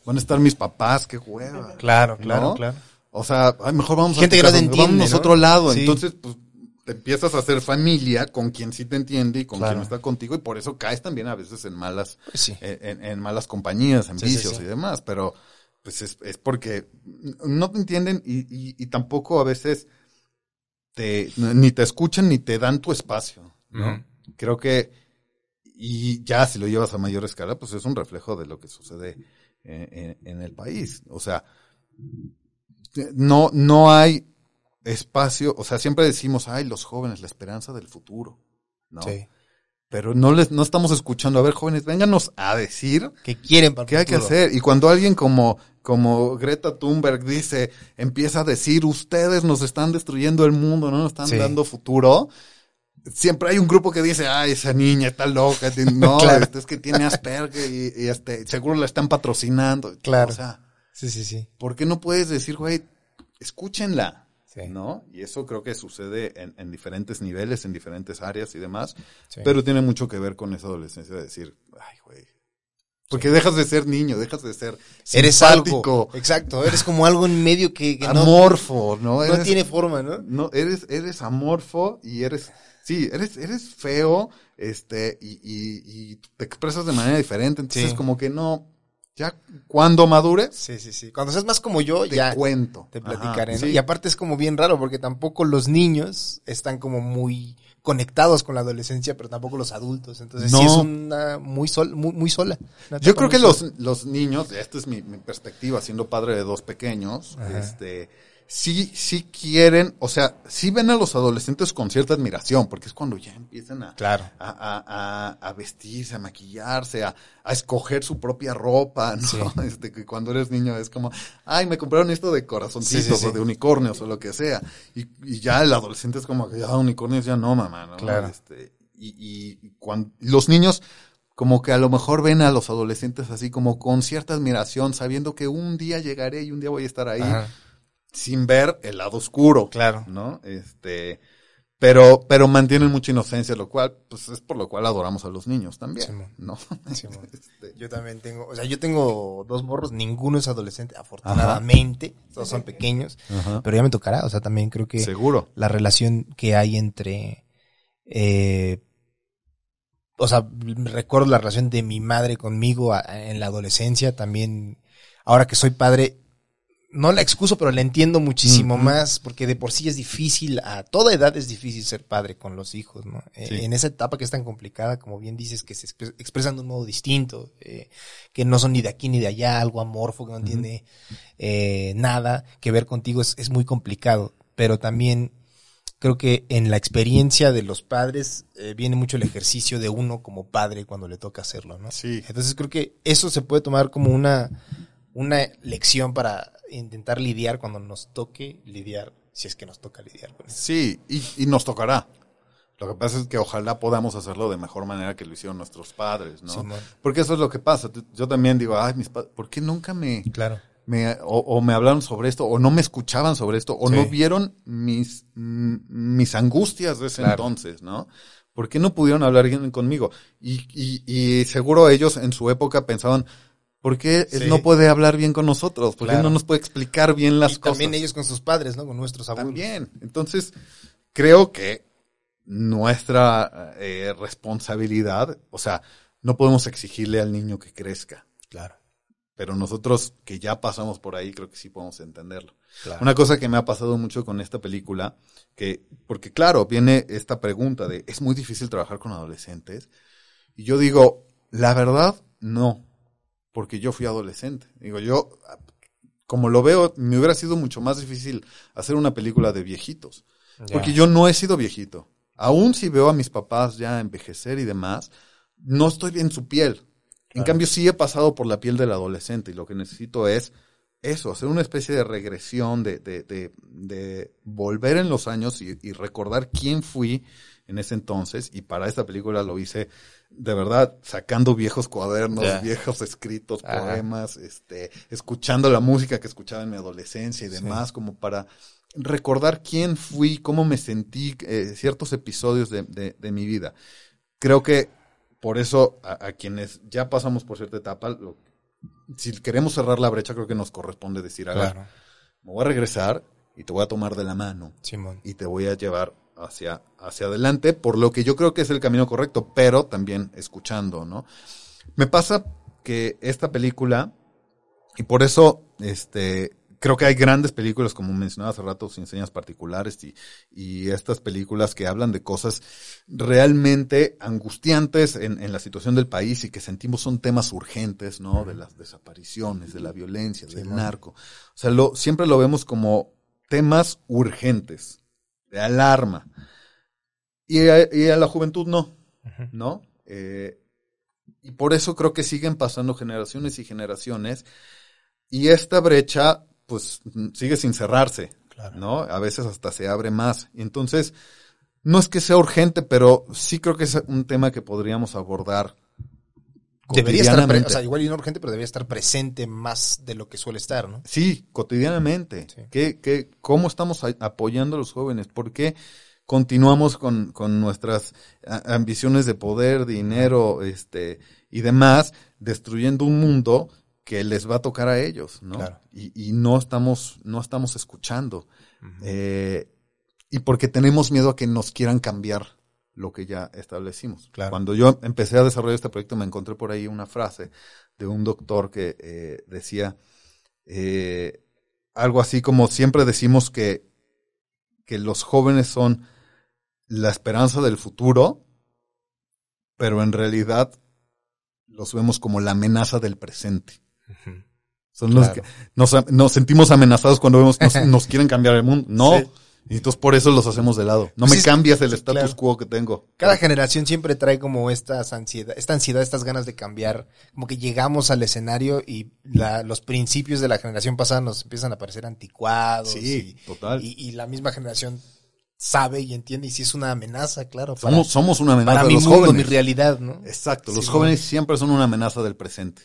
van a estar mis papás, qué hueva. Claro, claro, ¿No? claro. O sea, ay, mejor vamos Gente a que no te entiende, vámonos a ¿no? otro lado. Sí. Entonces, pues, te empiezas a hacer familia con quien sí te entiende y con Claro. quien está contigo y por eso caes también a veces en malas, sí. en, en malas compañías, en Sí, vicios sí. y demás. Pero, pues, es, es porque no te entienden y, y, y tampoco a veces te, ni te escuchan ni te dan tu espacio, ¿no? Creo que, y ya si lo llevas a mayor escala, pues es un reflejo de lo que sucede en, en- en el país. O sea, no, no hay espacio, o sea, siempre decimos, ay, los jóvenes, la esperanza del futuro, ¿no? Sí. Pero no les, no estamos escuchando, a ver, jóvenes, vénganos a decir Que quieren para ¿Qué hay que hacer? Y cuando alguien como, como Greta Thunberg dice, empieza a decir, ustedes nos están destruyendo el mundo, no nos están Sí. dando futuro, siempre hay un grupo que dice, ay, esa niña está loca, no, Claro. este, es que tiene Asperger y, y, este, seguro la están patrocinando. Claro. O sea, Sí, sí, sí. ¿por qué no puedes decir, güey, escúchenla? Sí. ¿No? Y eso creo que sucede en, en diferentes niveles, en diferentes áreas y demás. Sí. Pero tiene mucho que ver con esa adolescencia de decir, ay, güey. Porque dejas de ser niño, dejas de ser eres simpático, algo. Exacto, eres como algo en medio que, que amorfo, ¿no? no Eres, tiene forma, ¿no? no, eres, eres amorfo y eres, sí, eres, eres feo, este, y, y, y te expresas de manera diferente. Entonces, Sí. como que no, ya cuando madures, Sí, sí, sí. Cuando seas más como yo, te ya cuento. te Ajá, platicaré. Y aparte es como bien raro porque tampoco los niños están como muy conectados con la adolescencia, pero tampoco los adultos. Entonces sí es una muy sol, muy, muy sola. Yo creo que los, los niños, esta es mi, mi perspectiva, siendo padre de dos pequeños, Ajá. este, sí, sí quieren, o sea, sí ven a los adolescentes con cierta admiración, porque es cuando ya empiezan a, Claro. a, a- a- vestirse, a maquillarse, a, a escoger su propia ropa, ¿no? Sí. Este, que cuando eres niño es como, ay, me compraron esto de corazoncitos Sí, sí, sí. o de unicornios o lo que sea. Y, y ya el adolescente es como que, ya unicornios ya no, mamá, ¿no? Claro. Este, y, y cuando, los niños como que a lo mejor ven a los adolescentes así como con cierta admiración, sabiendo que un día llegaré y un día voy a estar ahí, Ajá. Sin ver el lado oscuro. Claro. ¿no? Este, pero, pero mantienen mucha inocencia, lo cual, pues es por lo cual adoramos a los niños también, Simón. ¿no? Simón. Este, Yo también tengo, o sea, yo tengo dos morros, ninguno es adolescente, afortunadamente, todos son pequeños, ajá. pero ya me tocará, o sea, también creo que Seguro. la relación que hay entre, eh, o sea, recuerdo la relación de mi madre conmigo a- en la adolescencia, también, ahora que soy padre, no la excuso, pero la entiendo muchísimo más, porque de por sí es difícil, a toda edad es difícil ser padre con los hijos, ¿no? Eh. En esa etapa que es tan complicada, como bien dices, que se expre- expresan de un modo distinto, eh, que no son ni de aquí ni de allá, algo amorfo, que no tiene eh, nada que ver contigo, es, es muy complicado, pero también creo que en la experiencia de los padres eh, viene mucho el ejercicio de uno como padre cuando le toca hacerlo, ¿no? Sí. Entonces creo que eso se puede tomar como una, una lección para intentar lidiar cuando nos toque lidiar, si es que nos toca lidiar con eso. Sí, y, y nos tocará. Lo que pasa es que ojalá podamos hacerlo de mejor manera que lo hicieron nuestros padres, ¿no? Porque eso es lo que pasa. Yo también digo, ay, mis padres, ¿por qué nunca me, Claro. me o, o me hablaron sobre esto, o no me escuchaban sobre esto, o Sí. no vieron mis, mm, mis angustias de ese Claro. entonces, ¿no? ¿Por qué no pudieron hablar conmigo? Y, y, y seguro ellos en su época pensaban, ¿por qué él no puede hablar bien con nosotros? ¿Por qué Claro. no nos puede explicar bien las y cosas? también ellos con sus padres, ¿no? Con nuestros abuelos. También. Entonces, creo que nuestra eh, responsabilidad, o sea, no podemos exigirle al niño que crezca, Claro. pero nosotros que ya pasamos por ahí, creo que sí podemos entenderlo. claro. Una cosa que me ha pasado mucho con esta película, que, porque claro, viene esta pregunta de, ¿es muy difícil trabajar con adolescentes? Y yo digo, la verdad, no, porque yo fui adolescente. Digo, yo, como lo veo, me hubiera sido mucho más difícil hacer una película de viejitos. Porque yo no he sido viejito. Aún si veo a mis papás ya envejecer y demás, no estoy en su piel. En Claro. cambio, sí he pasado por la piel del adolescente y lo que necesito es eso, hacer una especie de regresión, de, de, de, de volver en los años y, y recordar quién fui en ese entonces. Y para esta película lo hice de verdad sacando viejos cuadernos, viejos escritos, Ajá. poemas, este, escuchando la música que escuchaba en mi adolescencia y Sí. demás, como para recordar quién fui, cómo me sentí, eh, ciertos episodios de, de- de mi vida. Creo que por eso a, a quienes ya pasamos por cierta etapa, lo- si queremos cerrar la brecha, creo que nos corresponde decir, a ver, Claro. me voy a regresar y te voy a tomar de la mano Simón. y te voy a llevar hacia, hacia adelante, por lo que yo creo que es el camino correcto, pero también escuchando, ¿no? Me pasa que esta película, y por eso, este, creo que hay grandes películas, como mencionaba hace rato, sin señas particulares, y, y estas películas que hablan de cosas realmente angustiantes en, en la situación del país y que sentimos son temas urgentes, ¿no? De las desapariciones, de la violencia, del narco. O sea, lo, siempre lo vemos como temas urgentes, de alarma. Y a, y a la juventud no. ¿no? Eh, y por eso creo que siguen pasando generaciones y generaciones. Y esta brecha, pues, sigue sin cerrarse, Claro. ¿no? A veces hasta se abre más. Y entonces, no es que sea urgente, pero sí creo que es un tema que podríamos abordar. Debería estar, o sea, igual y no urgente, pero debería estar presente más de lo que suele estar, ¿no? Sí, cotidianamente. Sí. ¿Qué, qué, ¿Cómo estamos apoyando a los jóvenes? ¿Por qué continuamos con, con nuestras ambiciones de poder, dinero este, y demás, destruyendo un mundo que les va a tocar a ellos? ¿no? Claro. Y, y no, estamos, no estamos escuchando. Eh, y porque tenemos miedo a que nos quieran cambiar lo que ya establecimos. Claro. Cuando yo empecé a desarrollar este proyecto me encontré por ahí una frase de un doctor que eh, decía eh, algo así como siempre decimos que, que los jóvenes son la esperanza del futuro, pero en realidad los vemos como la amenaza del presente. Son los que nos, nos sentimos amenazados cuando vemos nos, nos quieren cambiar el mundo. No. Sí. Y entonces por eso los hacemos de lado. No Pues me es- cambias el sí, status claro. quo que tengo. Cada generación siempre trae como estas ansiedad, esta ansiedad, estas ganas de cambiar, como que llegamos al escenario y la- los principios de la generación pasada nos empiezan a parecer anticuados Sí, total. y, la misma generación sabe y entiende y si es una amenaza, claro, para, somos, somos una amenaza para de mi los mundo, jóvenes. mi realidad, ¿no? Exacto. Los Sí, jóvenes siempre son una amenaza del presente.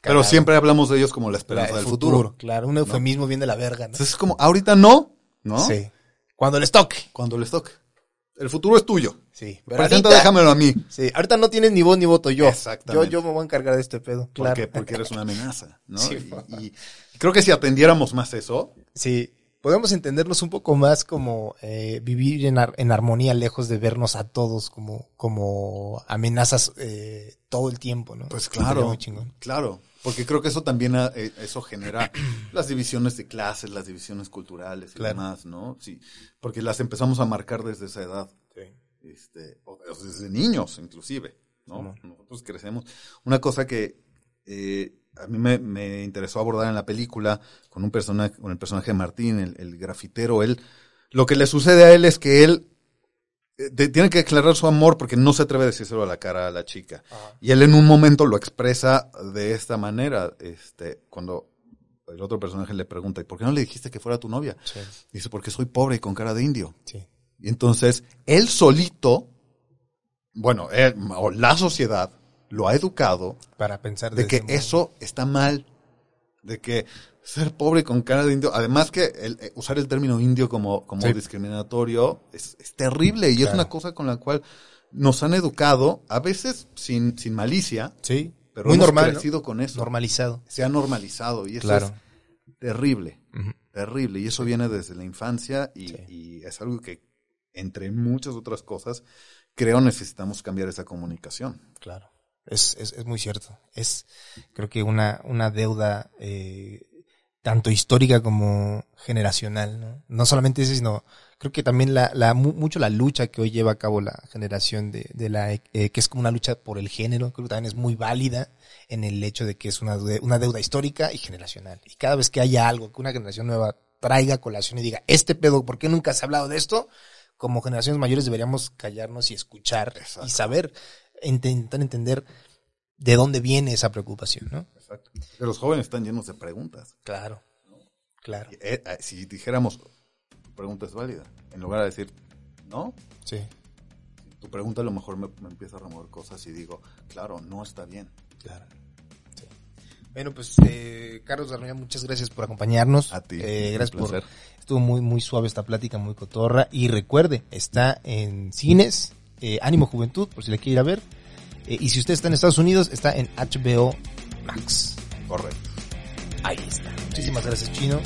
Pero siempre hablamos de ellos como la esperanza el del futuro. Claro, un eufemismo bien de la verga, ¿no? Entonces es como, ahorita no, ¿no? Sí. Cuando les toque. Cuando les toque. El futuro es tuyo. Sí. Presenta, déjamelo a mí. Sí, ahorita no tienes ni voz ni voto yo. Exactamente. Yo, yo me voy a encargar de este pedo. ¿Por Claro. qué? Porque eres una amenaza, ¿no? Sí, y, y creo que si atendiéramos más eso, Sí, podemos entendernos un poco más como eh, vivir en, ar- en armonía lejos de vernos a todos como, como amenazas eh, todo el tiempo, ¿no? Pues claro, muy chingón. claro, porque creo que eso también ah, eh, eso genera las divisiones de clases, las divisiones culturales y Claro. demás, ¿no? Sí, porque las empezamos a marcar desde esa edad, este, o, desde niños inclusive, ¿no? Nosotros crecemos. Una cosa que eh, a mí me, me interesó abordar en la película con un personaje, con el personaje de Martín, el, el grafitero, él, lo que le sucede a él es que él eh, de- tiene que aclarar su amor porque no se atreve a decírselo a la cara a la chica. Y él en un momento lo expresa de esta manera, este, cuando el otro personaje le pregunta, ¿y por qué no le dijiste que fuera tu novia? Sí, Dice, porque soy pobre y con cara de indio. sí. Y entonces, él solito, bueno, él, o la sociedad lo ha educado Para pensar de que modo. eso está mal, de que ser pobre con cara de indio, además que el- eh, usar el término indio como, como Sí. discriminatorio es, es terrible y es una cosa con la cual nos han educado, a veces sin, sin malicia, Sí, pero muy hemos normal, ¿no? crecido con eso. normalizado. Se ha normalizado y eso Claro. es terrible, terrible. Y eso viene desde la infancia y, Sí. y es algo que, entre muchas otras cosas, creo necesitamos cambiar esa comunicación. Claro. Es, es, es muy cierto. Es, creo que una, una deuda eh, tanto histórica como generacional, ¿no? No solamente eso, sino creo que también la, la, mu- mucho la lucha que hoy lleva a cabo la generación de, de la, eh, que es como una lucha por el género, creo que también es muy válida en el hecho de que es una, una deuda histórica y generacional. Y cada vez que haya algo que una generación nueva traiga a colación y diga, este pedo, ¿por qué nunca se ha hablado de esto? Como generaciones mayores deberíamos callarnos y escuchar Exacto. y saber, intentar entender de dónde viene esa preocupación, ¿no? Exacto. Porque los jóvenes están llenos de preguntas. Claro, claro, eh, eh, si dijéramos, tu pregunta es válida, en lugar de decir, no, sí, tu pregunta a lo mejor me, me empieza a remover cosas y digo, claro, no está bien. claro. sí. Bueno, pues eh, Carlos García, muchas gracias por acompañarnos. A ti, Eh, gracias por estuvo muy muy suave esta plática, muy cotorra y recuerde, está en cines eh, Ánimo Juventud por si le quiere ir a ver. Eh, y si usted está en Estados Unidos, está en HBO Max. Correcto. Ahí está. Muchísimas gracias, Chino.